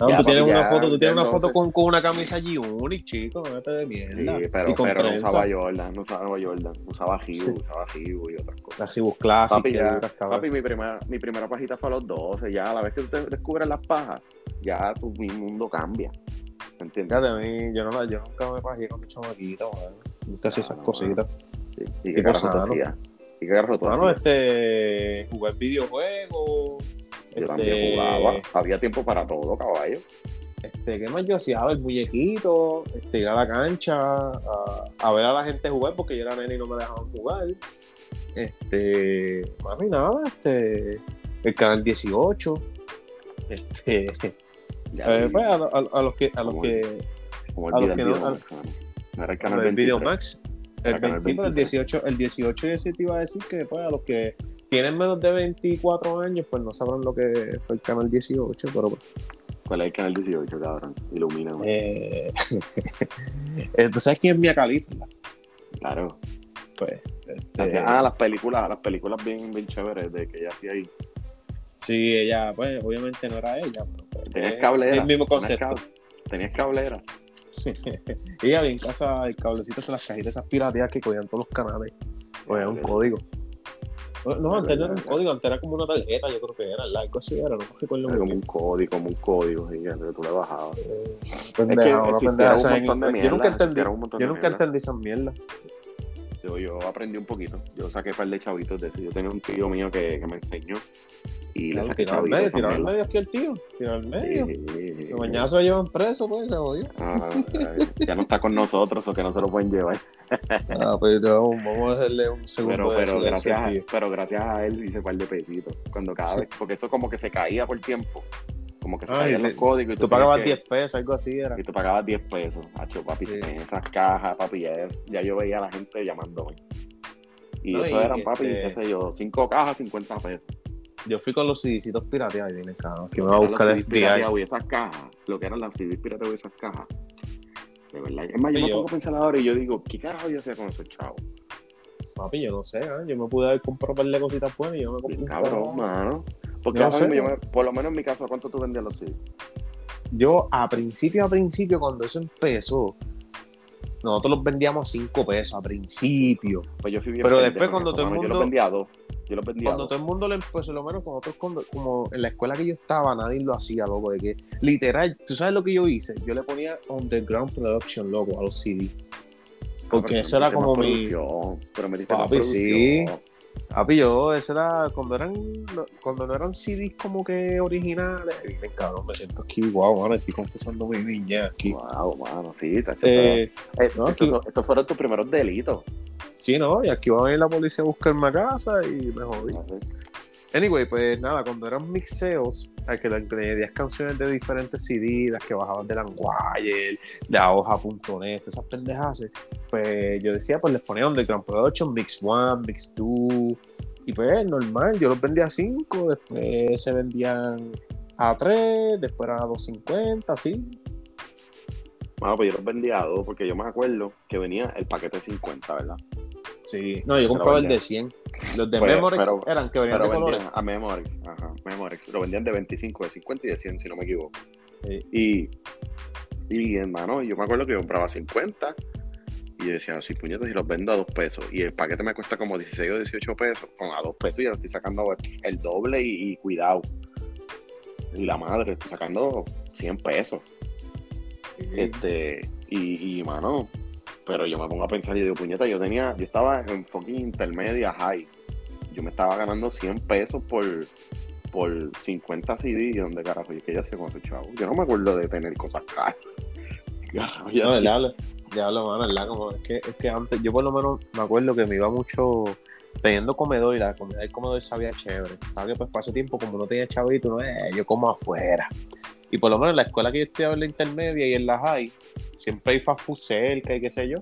A: No,
B: Ya,
A: tú tienes una
B: ya,
A: foto, tú
B: ya
A: tienes una foto con, con una camisa G-Unit, chico, no de
B: Sí,
A: mierda.
B: pero,
A: y con
B: pero no usaba Jordan, no usaba Jordan. Usaba Hibu,
A: Sí.
B: usaba Hibu y otras cosas.
A: Las Gibus Classic,
B: Papi, ya, papi mi, primera, mi primera pajita fue a los 12. Ya a la vez que tú te descubres las pajas, ya tu mi mundo cambia. ¿Entiendes?
A: Fíjate, a mí, yo, no yo nunca me pajé con mi chamaquita, man. Nunca hacía esas
B: no,
A: cositas.
B: Sí. ¿Y qué carajo tú hacías? ¿Y qué carajo tú
A: Bueno, este, jugar videojuegos.
B: Yo
A: este,
B: también jugaba. Había tiempo para todo, caballo.
A: Este, ¿qué más yo hacía? A ver, muñequitos, este, ir a la cancha, a, a ver a la gente jugar, porque yo era nene y no me dejaban jugar. Este, mami, nada, este, el canal 18. Este,
B: Ya, (laughs)
A: eh, pues, a, a- a los que, a los que,
B: como
A: a los que
B: el
A: no-
B: era el canal 23.
A: Videomax. El,
B: Era canal
A: 20 sí, pero el
B: 23.
A: 18, el 18 yo sí te iba a decir que pues, a los que tienen menos de 24 años, pues no sabrán lo que fue el canal 18, pero pues,
B: ¿Cuál es el canal 18, cabrón? Ilumina. (laughs)
A: Eh, ¿Tú sabes quién es Mia Khalifa?
B: Claro.
A: Pues, este,
B: Hacía- ah, las películas, las películas bien, bien chéveres de que ella hacía ahí.
A: sí, ella, pues, obviamente no era ella, pero pues,
B: Tenías cablera.
A: el mismo concepto.
B: Tenías cablera. (laughs)
A: ella bien en casa, el cablecito en las cajitas esas pirateas que cogían todos los canales. Pues era un código. No, No, antes no era un código, antes era como una tarjeta, yo creo que era, algo así era, no recuerdo
B: Era como un código, como un código gigante que tú le bajabas.
A: Eh,
B: Es
A: pendeja,
B: que existieron
A: pendeja
B: un montón de
A: inglés. Yo nunca
B: mierda,
A: entendí, yo nunca
B: mierda.
A: entendí esas mierdas.
B: Yo, yo aprendí un poquito. Yo saqué un par de chavitos de eso. Yo tenía un tío mío que, que me enseñó. Y le
A: Claro,
B: saqué
A: Tirar al
B: chavitos.
A: medio, tirar al medio aquí el tío, tirar al medio.
B: Sí, sí, sí.
A: Que mañana se lo llevan preso, pues, se jodió.
B: Ah, eh, ya no está con nosotros o que no se lo pueden llevar. (laughs)
A: Ah, pues vamos, a hacerle un segundo
B: Pero,
A: de
B: pero, gracias, a- pero gracias a él hice un par de pesitos. Cuando cada vez, porque eso como que se caía por tiempo. Como que se caían los códigos. y
A: Tú
B: tenías
A: pagabas
B: que-
A: 10 pesos, algo así era.
B: Y tú pagabas 10 pesos, hacho, papi,
A: Sí.
B: en esas cajas, papi, ya, ya yo veía a la gente llamándome. Y
A: No,
B: eso
A: y
B: eran, papi,
A: este-
B: qué sé yo, 5 cajas, 50 pesos.
A: Yo fui con los CDcitos pirateados y vine, cabrón. Que me va a buscar el
B: pirateados y esas cajas, lo que eran las CDs pirateados y esas cajas. De verdad. Es más, yo
A: Y
B: me
A: yo-
B: pongo a pensar ahora y yo digo, ¿qué carajo yo hacía con esos chavos?
A: Papi, yo no sé, ¿eh? yo me pude haber comprado un par de cositas buenas y yo me compré
B: cabrón, mano. Porque
A: No
B: ahora
A: sé.
B: mismo yo me- por lo menos en mi caso, ¿cuánto tú vendías los CDs?
A: Yo, a principio, a principio, cuando eso empezó, nosotros los vendíamos a 5 pesos, a principio.
B: Pues yo fui bien
A: Pero
B: pendejo
A: después cuando todo el
B: mano. Yo
A: mundo-
B: los vendía a dos. Yo los vendía a
A: Cuando
B: dos.
A: todo el mundo lo empezó, lo menos con otros, cuando- como en la escuela que yo estaba, nadie lo hacía, loco, de que, literal, ¿tú sabes lo que yo hice? Yo le ponía Underground Production, loco, a los CD. Porque
B: Pero
A: eso era como mi...
B: Pero metiste
A: Papi, sí.
B: producción.
A: Papi, yo, eso era cuando eran, cuando no eran CDs como que originales. Miren, cabrón, me siento aquí, wow, mano, estoy confesando mi niña aquí.
B: Wow, mano, sí, tacho,
A: Eh,
B: eh,
A: no,
B: estos,
A: aquí-
B: son- estos fueron tus primeros delitos.
A: sí, no, y aquí va a venir la policía a buscarme a casa y me jodí. Anyway, pues nada, cuando eran mixeos, al que le canciones de diferentes CDs, las que bajaban de Langwire, de a hoja.net, esas pendejas, pues yo decía, pues les ponía Underground Production, Mix 1, Mix 2, y pues normal, yo los vendía a 5, después se vendían a 3, después a 2.50, así.
B: Mano, pues yo los vendía a dos porque yo me acuerdo que venía el paquete de 50, ¿verdad?
A: Sí. No, yo compraba el de 100. Los de
B: Pues,
A: Memorex
B: pero-
A: eran que venían de colores.
B: a Memorex, ajá, Memorex. Lo vendían de 25, de 50 y de 100, si no me equivoco.
A: Sí.
B: Y, y hermano, yo me acuerdo que yo compraba 50 y yo decía, si puñetas, y los vendo a 2 pesos. Y el paquete me cuesta como 16 o 18 pesos. Con a 2 pesos ya lo estoy sacando el doble y, y cuidado. Y la madre, estoy sacando 100 pesos. Este, y, y mano, pero yo me pongo a pensar y digo, puñeta, yo tenía, yo estaba en fucking intermedia high. Yo me estaba ganando 100 pesos por, por 50 CD. ¿Y dónde carajo? ¿Y qué yo hacía con ese chavo? Yo no me acuerdo de tener cosas caras. (laughs)
A: No, diablo, diablo, mano, ¿verdad? Como es que, es que antes, yo por lo menos me acuerdo que me iba mucho teniendo comedor y la comida del comedor sabía chévere. ¿Sabes? Pues para ese tiempo, como no tenía chavito, no, eh, yo como afuera. Y por lo menos en la escuela que yo estudiaba en la intermedia y en la high, siempre hay fast food cerca y qué sé yo.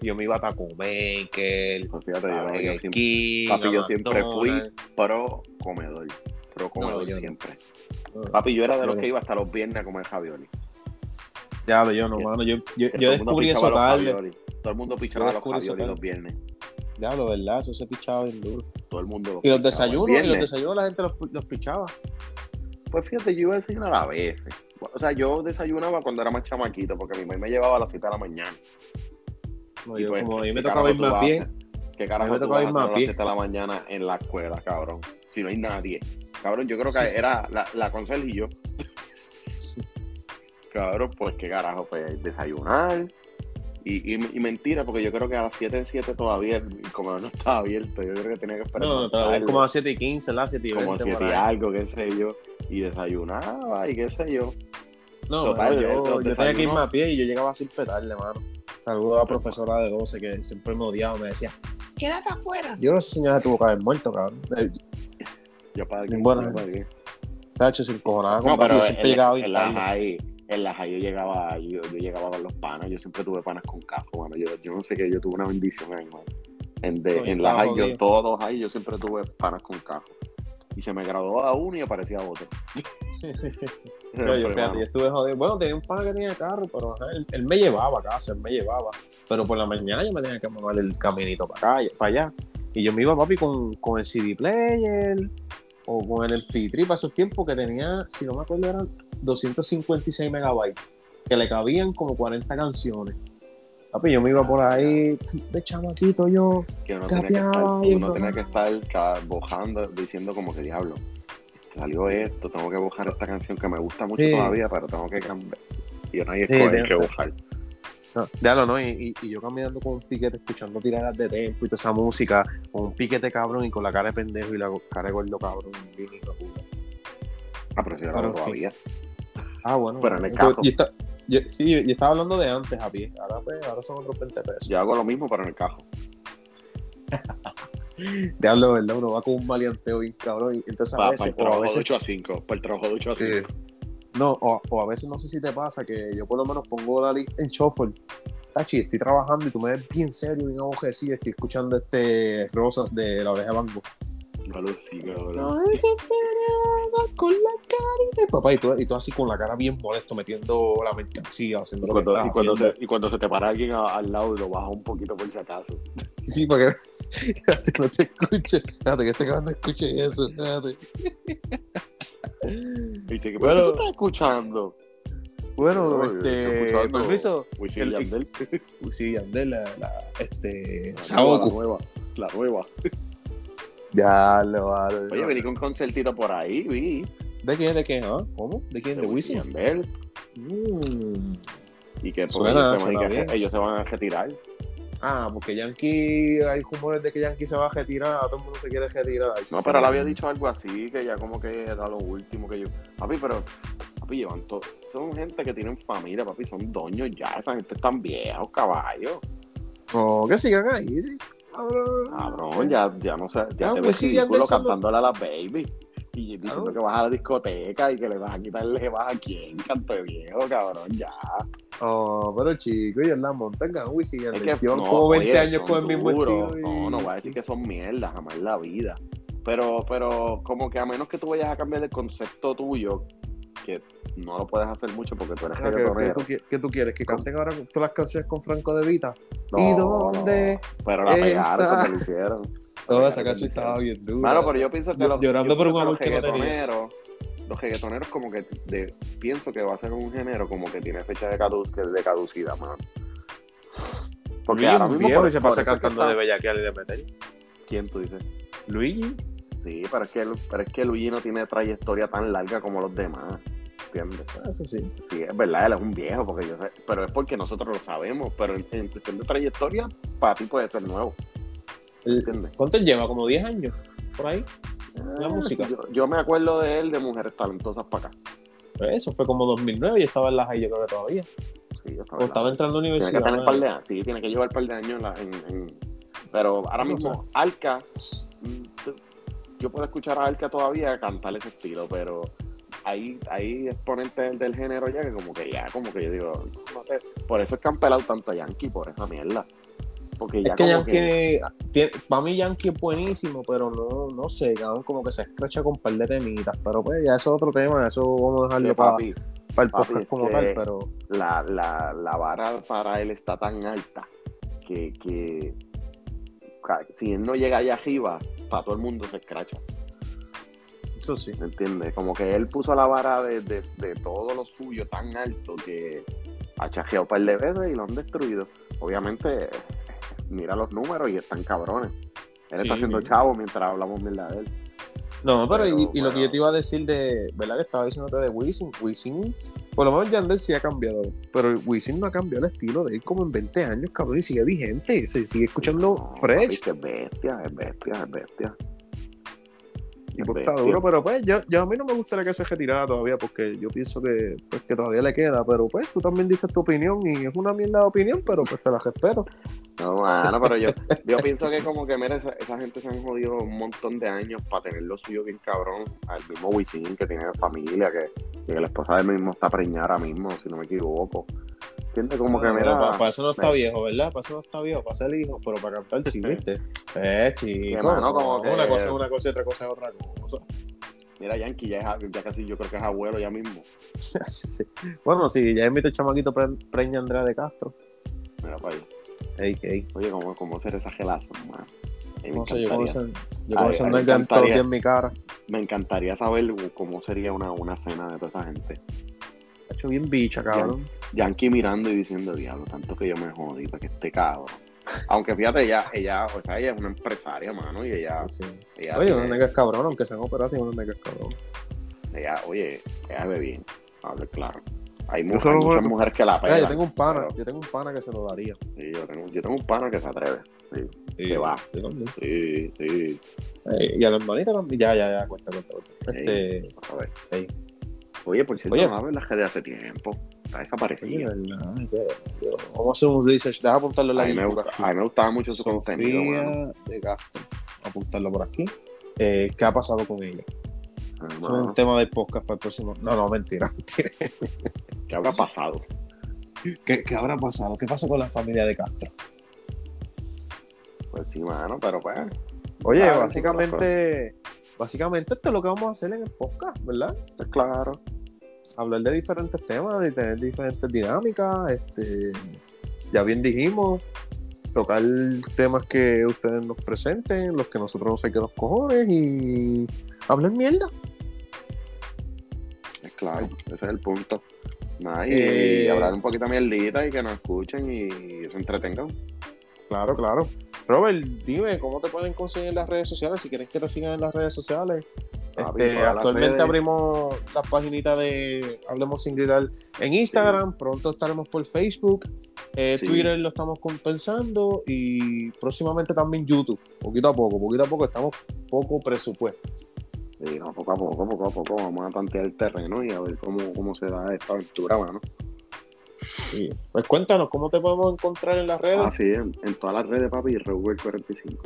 A: Y yo me iba a Taco Maker,
B: Pues fíjate, yo, siempre,
A: King,
B: papi, yo siempre fui pro comedor. Pro comedor
A: no.
B: siempre.
A: No,
B: Papi, yo era de los que iba hasta los viernes a comer ravioli.
A: Diablo, yo no, mano. Yo, yo, yo
B: todo el mundo
A: descubrí
B: pichaba
A: eso
B: los
A: tarde.
B: Todo el mundo pichaba los ravioli los viernes.
A: Diablo, ¿verdad? Eso se pichaba bien duro.
B: Todo el mundo
A: Y los
B: pichaba el
A: desayunos, y los desayunos la gente los, los pichaba.
B: Pues fíjate, yo iba a desayunar a veces. O sea, yo desayunaba cuando era más chamaquito, porque mi mamá me llevaba a las 7 de la mañana.
A: No, yo,
B: pues,
A: como a mí
B: ¿qué
A: me
B: carajo
A: tocaba
B: vas
A: pie.
B: hacer? ¿Qué carajo
A: me
B: tú
A: tocaba
B: vas a
A: a
B: las
A: pie.
B: 7 de la mañana en la escuela, cabrón? Si no hay nadie. Cabrón, yo creo que era la, la Concel y yo. Cabrón, pues qué carajo, pues desayunar. Y, y, y mentira, porque yo creo que a las 7 en 7 todavía el comedor no estaba abierto. Yo creo que tenía que esperar.
A: No, no, todavía como a las 7 y 15, las 7 y 20.
B: como
A: por
B: siete y
A: ahí.
B: algo, qué sé yo, y desayunaba y qué sé yo.
A: No,
B: Total,
A: yo, yo tenía que irme a pie y yo llegaba sin petarle, mano. Saludo a la profesora de 12 que siempre me odiaba, me decía, quédate afuera. Yo no sé si señora tuvo que haber muerto, cabrón. Eh,
B: Yo para qué,
A: Bueno. Tacho, sin cojonada con
B: No, pero
A: yo siempre
B: en,
A: llegaba
B: en la high, yo llegaba, yo, yo llegaba con los panas, yo siempre tuve panas con cajo, mano. Yo, yo no sé qué, yo tuve una bendición ahí, mano. En, de- en la high, yo todos high, yo siempre tuve panas con cajo. Y se me graduó a uno y aparecía a otro. (laughs)
A: Yo, yo, fíjate, yo estuve jodido. Bueno, tenía un pana que tenía carro, pero ajá, él, él me llevaba a casa, él me llevaba. Pero por la mañana yo me tenía que mamar el caminito para acá, para allá. Y yo me iba, papi, con, con el CD player o con el MP3 para esos tiempos que tenía, si no me acuerdo, eran 256 megabytes, que le cabían como 40 canciones. Papi, yo me iba por ahí de chamaquito, yo
B: Que uno tenía que estar,
A: capeaba
B: uno tenía que estar bojando, diciendo como que diablo. Salió esto, tengo que bojar esta canción que me gusta mucho
A: Sí.
B: todavía, pero tengo que cambiar. Y yo no hay escoger que bojar.
A: No, déjalo, ¿no? Y, y- y yo caminando con un piquete, escuchando tiradas de tempo y toda esa música, con un piquete cabrón y con la cara de pendejo y la cara de gordo cabrón. de puta.
B: Ah, pero si
A: Pero,
B: no
A: fin.
B: todavía.
A: Ah, bueno.
B: Pero en el
A: Yo-
B: carro.
A: y está- yo- sí, yo estaba hablando de antes, a pie. Ahora, pues, ahora son otros 20 pesos.
B: Yo hago lo mismo, pero en el cajo. (laughs)
A: Diablo, ¿verdad? Uno va con un maleanteo bien cabrón. Y entonces a
B: Para,
A: veces,
B: el
A: o a
B: trabajo de
A: veces
B: 8 a 5. Para el trabajo de 8 a 5.
A: Sí. No, o, o a veces no sé si te pasa que yo por lo menos pongo la lista en shuffle. Tachi, estoy trabajando y tú me ves bien serio, bien abojecido. Estoy escuchando este Rosas de la oreja de banco.
B: No lo sigo.
A: No con la carita. Papá, y tú, y tú así con la cara bien molesto, metiendo la mercancía, haciendo
B: Y
A: lo que
B: y, cuando
A: haciendo.
B: se, y cuando se te para alguien a- al lado y lo baja un poquito por si acaso.
A: Sí, para que (laughs) fíjate, no te escuche. Fíjate que este cabrón no escuche eso. Fíjate.
B: Dice, ¿qué
A: Bueno.
B: tú estás escuchando?
A: Bueno,
B: estoy
A: este,
B: escuchando
A: permiso.
B: Wisin Yandel. (laughs)
A: Sí, Yandel, la, la, este,
B: La
A: Saoku.
B: nueva, la nueva. (laughs)
A: Ya lo vale.
B: Oye, vení con un concertito por ahí, vi.
A: ¿De quién? ¿De quién? ¿Ah? ¿Cómo? ¿De quién? ¿De
B: Wisin
A: Wisin?
B: Yandel.
A: Mm.
B: Y que
A: Suena-
B: ellos, se van,
A: suena
B: y que
A: bien.
B: ellos se van a retirar.
A: Ah, porque Yankee, hay rumores de que Yankee se va a retirar, todo el mundo se quiere retirar.
B: No, pero él había dicho algo así, que ya como que era lo último que yo. Papi, pero, papi, llevan todo. Son gente que tienen familia, papi, son doños ya. Esa gente están viejos, caballos.
A: No, que sigan ahí, sí. Cabrón.
B: Cabrón, ya, ya no sé, ya
A: Ah,
B: te
A: pues
B: ves
A: sí,
B: ridículo
A: no-
B: cantándole a las baby. Y diciendo
A: Claro.
B: que vas a la discoteca y que le vas a quitarle vas a quién, canto de viejo, cabrón, ya.
A: Oh, pero chico, ellos la montan con Wisin y
B: Es que
A: Llevan
B: no,
A: como 20
B: oye,
A: años con el mismo estilo. y-
B: No, no voy a decir que son mierda, jamás en la vida. Pero, pero como que a menos que tú vayas a cambiar el concepto tuyo, que no lo puedes hacer mucho porque tú eres
A: Ah, ¿qué, qué
B: reggaetonero.
A: tú, qué tú quieres? ¿Que canten ahora todas las canciones con Franco de Vita?
B: No,
A: ¿Y
B: no,
A: dónde
B: pero la pegaron cuando lo hicieron.
A: Toda esa canción estaba bien dura.
B: Mano, pero yo pienso que los,
A: llorando por un amor
B: los
A: que no tenía.
B: reggaetoneros, los reggaetoneros como que de- pienso que va a ser un género como que tiene fecha de, cadu- que- de caducidad, mano. Porque ahora mismo
A: viejo
B: por-
A: y se pasa cantando
B: está-
A: de bellaquear y de meter.
B: ¿Quién tú dices?
A: Luigi.
B: Sí, pero es que, pero es que Luigi no tiene trayectoria tan larga como los demás. ¿Entiendes?
A: Ah, Eso sí.
B: Sí, es verdad, él es un viejo, porque yo sé, pero es porque nosotros lo sabemos, pero en, en cuestión de trayectoria, para ti puede ser nuevo, ¿entiendes?
A: ¿Cuánto lleva? ¿Como 10 años? Por ahí. La
B: Ah,
A: música.
B: Yo, yo me acuerdo de él de Mujeres Talentosas para acá.
A: Pues eso fue como 2009 y estaba en las high, yo creo que todavía.
B: Sí, yo estaba
A: O
B: en la-
A: estaba entrando a la
B: Tiene que
A: universidad.
B: tener par de años, sí, tiene que llevar un par de años en la- en, en- Pero ahora mismo, Alca, mm, yo puedo escuchar a Alca todavía cantar ese estilo, pero hay, hay exponentes del, del género ya que como que ya, como que yo digo, no te- por eso es que han pelado tanto a Yankee por esa mierda. Porque ya
A: Es que
B: como
A: Yankee, tiene- para mí Yankee es buenísimo, pero no, no sé, cabrón, como que se escracha con un par de temitas. Pero pues ya eso es otro tema, eso vamos a dejarlo
B: que,
A: para,
B: papi,
A: el
B: papi,
A: podcast como
B: que-
A: tal, pero
B: la, la, la vara para él está tan alta que, que si él no llega allá arriba, para todo el mundo se escracha.
A: eso sí.
B: ¿Me entiendes? Como que él puso la vara de, de, de todo lo suyo tan alto que ha chajeado un par de veces y lo han destruido. Obviamente, mira los números y están cabrones. Él
A: Sí,
B: está haciendo chavo mientras hablamos mierda de él.
A: No, pero,
B: Pero,
A: y, y lo que yo te iba a decir de, ¿verdad? Que estaba diciéndote de Wisin. Wisin, por lo menos Yandel sí ha cambiado, pero Wisin no ha cambiado el estilo de él como en 20 años, cabrón, y sigue vigente, se sigue escuchando
B: No, papi,
A: fresh.
B: que es bestia, es bestia, es bestia.
A: Y pues está duro, pero pues yo, yo a mí no me gustaría que se retirara todavía porque yo pienso que, pues, que todavía le queda, pero pues tú también diste tu opinión y es una mierda de opinión, pero pues te la respeto.
B: No, mano, pero yo, yo pienso que como que, mira, esa, esa gente se han jodido un montón de años para tener lo suyo bien cabrón. Al mismo Wisin que tiene familia, que, que la esposa del mismo está preñada ahora mismo, si no me equivoco. ¿Entiendes? Como que, mira,
A: para, eso no está
B: me-
A: viejo, ¿verdad? Para eso no está viejo, para ser hijo, pero para cantar sí. (laughs) ¿viste? Eh, chico.
B: Mano, como que-
A: Una cosa es una cosa y otra cosa es otra cosa.
B: Mira, Yankee ya, es, ya casi yo creo que es abuelo ya mismo. (laughs)
A: Sí, sí. Bueno, sí, ya invito el chamaquito pre- preña Andrea de Castro.
B: Mira, para ahí.
A: Ey, ey.
B: Oye, ¿cómo, cómo hacer esa gelazo, me
A: No sé, yo con
B: encantaría,
A: ese, yo con
B: Ay,
A: ese
B: ay,
A: no
B: me
A: todos los
B: encantaría.
A: días en mi cara.
B: me encantaría saber cómo sería una, una cena de toda esa gente.
A: Hecho bien bicha, cabrón.
B: Yankee mirando y diciendo, diablo, tanto que yo me jodí para que esté cabrón. Aunque fíjate, ella, ella, o sea, ella es una empresaria, mano, y ella,
A: Sí.
B: ella,
A: Oye,
B: tiene-
A: unos negas cabrón, aunque sean operados, unos negas cabrón.
B: ella, oye, ella ve bien, hable claro. Hay, muchas mujeres que la pegan.
A: yo tengo un pana,
B: pero-
A: yo tengo un pana que se lo daría.
B: sí, yo, tengo, yo tengo un pana que se atreve. Sí, Que va.
A: Yo también.
B: sí, sí.
A: Eh, y a la hermanita también. Ya, ya, ya, cuenta, cuenta, cuenta. Este,
B: A ver.
A: Ey.
B: Oye, por cierto,
A: Oye.
B: no hablas que de hace tiempo. Está
A: oye. Que- yo- Vamos a hacer un research. Deja apuntarlo en la
B: A mí, me gusta, a mí me gustaba mucho su
A: Sofía
B: contenido,
A: de Castro. Apuntarlo por aquí. Eh, ¿Qué ha pasado con ella?
B: Ah,
A: es un tema de podcast para el próximo. No, no, mentira. mentira.
B: ¿Qué habrá pasado?
A: ¿Qué, qué habrá pasado? ¿Qué pasó con la familia de Castro?
B: Pues sí, mano, pero pues.
A: Oye,
B: Ah,
A: básicamente, básicamente esto es lo que vamos a hacer en el podcast, ¿verdad?
B: Pues claro.
A: Hablar de diferentes temas, de tener diferentes dinámicas, este, ya bien dijimos, tocar temas que ustedes nos presenten, los que nosotros no sé qué los cojones y hablar mierda.
B: Es claro, ese es el punto. Nada, y,
A: Eh,
B: y hablar un poquito mierdita y que nos escuchen y se entretengan.
A: Claro, claro. Robert, dime cómo te pueden conseguir en las redes sociales, si quieren que te sigan en las redes sociales. Este, actualmente
B: redes.
A: abrimos la paginita de Hablemos Sin Gritar en Instagram, pronto estaremos por Facebook, eh,
B: Sí.
A: Twitter lo estamos compensando y próximamente también YouTube, poquito a poco, poquito a poco, estamos poco presupuesto.
B: Y no, poco a poco, poco a poco, vamos a tantear el terreno y a ver cómo, cómo se da esta aventura, mano.
A: Sí. Pues cuéntanos, ¿cómo te podemos encontrar en las redes?
B: Ah, sí, en, en todas las redes, papi, Robert45.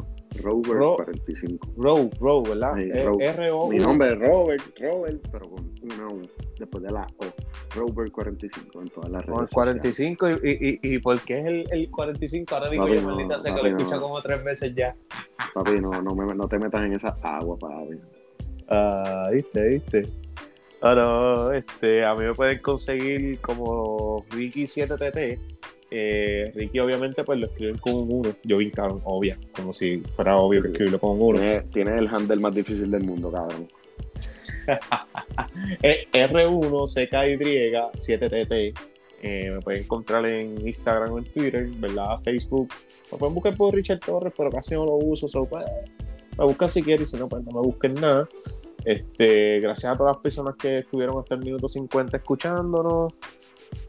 A: Ro-
B: Robert45.
A: Row, Row, ¿verdad?
B: Sí,
A: Eh,
B: Row.
A: R-O.
B: Mi nombre es Robert, Robert, pero con una U después de la O. Robert45 en todas las redes.
A: Con el
B: sociales.
A: 45 y, y, y, ¿por qué es el, el 45? Ahora digo
B: Papi,
A: yo,
B: no,
A: maldita sea que lo escucha
B: no.
A: como tres veces ya.
B: Papi, no, no, me, no te metas en esa agua, papi.
A: Ah, viste, viste. Ah, no, este, a mí me pueden conseguir como Ricky7TT. Eh, Ricky, obviamente, pues lo escriben con un 1. Yo vi, cabrón, obvia, como si fuera obvio que escribirlo con un 1.
B: Tiene, tiene el handle más difícil del mundo, cabrón. (laughs)
A: Es R1CKY7TT. Eh, me pueden encontrar en Instagram o en Twitter, ¿verdad? Facebook. Me pueden buscar por Richard Torres, pero casi no lo uso. so, pues, me buscan si quieren, y si no, pues no me busquen nada. Este, gracias a todas las personas que estuvieron hasta el minuto 50 escuchándonos.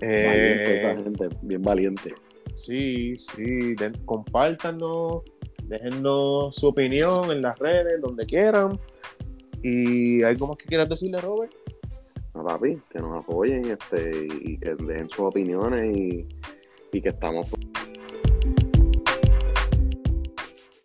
B: Valiente
A: Eh,
B: esa gente, bien valiente.
A: Sí, sí, den- compártanos, déjennos su opinión en las redes, donde quieran. ¿Y algo más que quieras decirle, Robert?
B: No, papi, que nos apoyen este, y que dejen sus opiniones y, y que estamos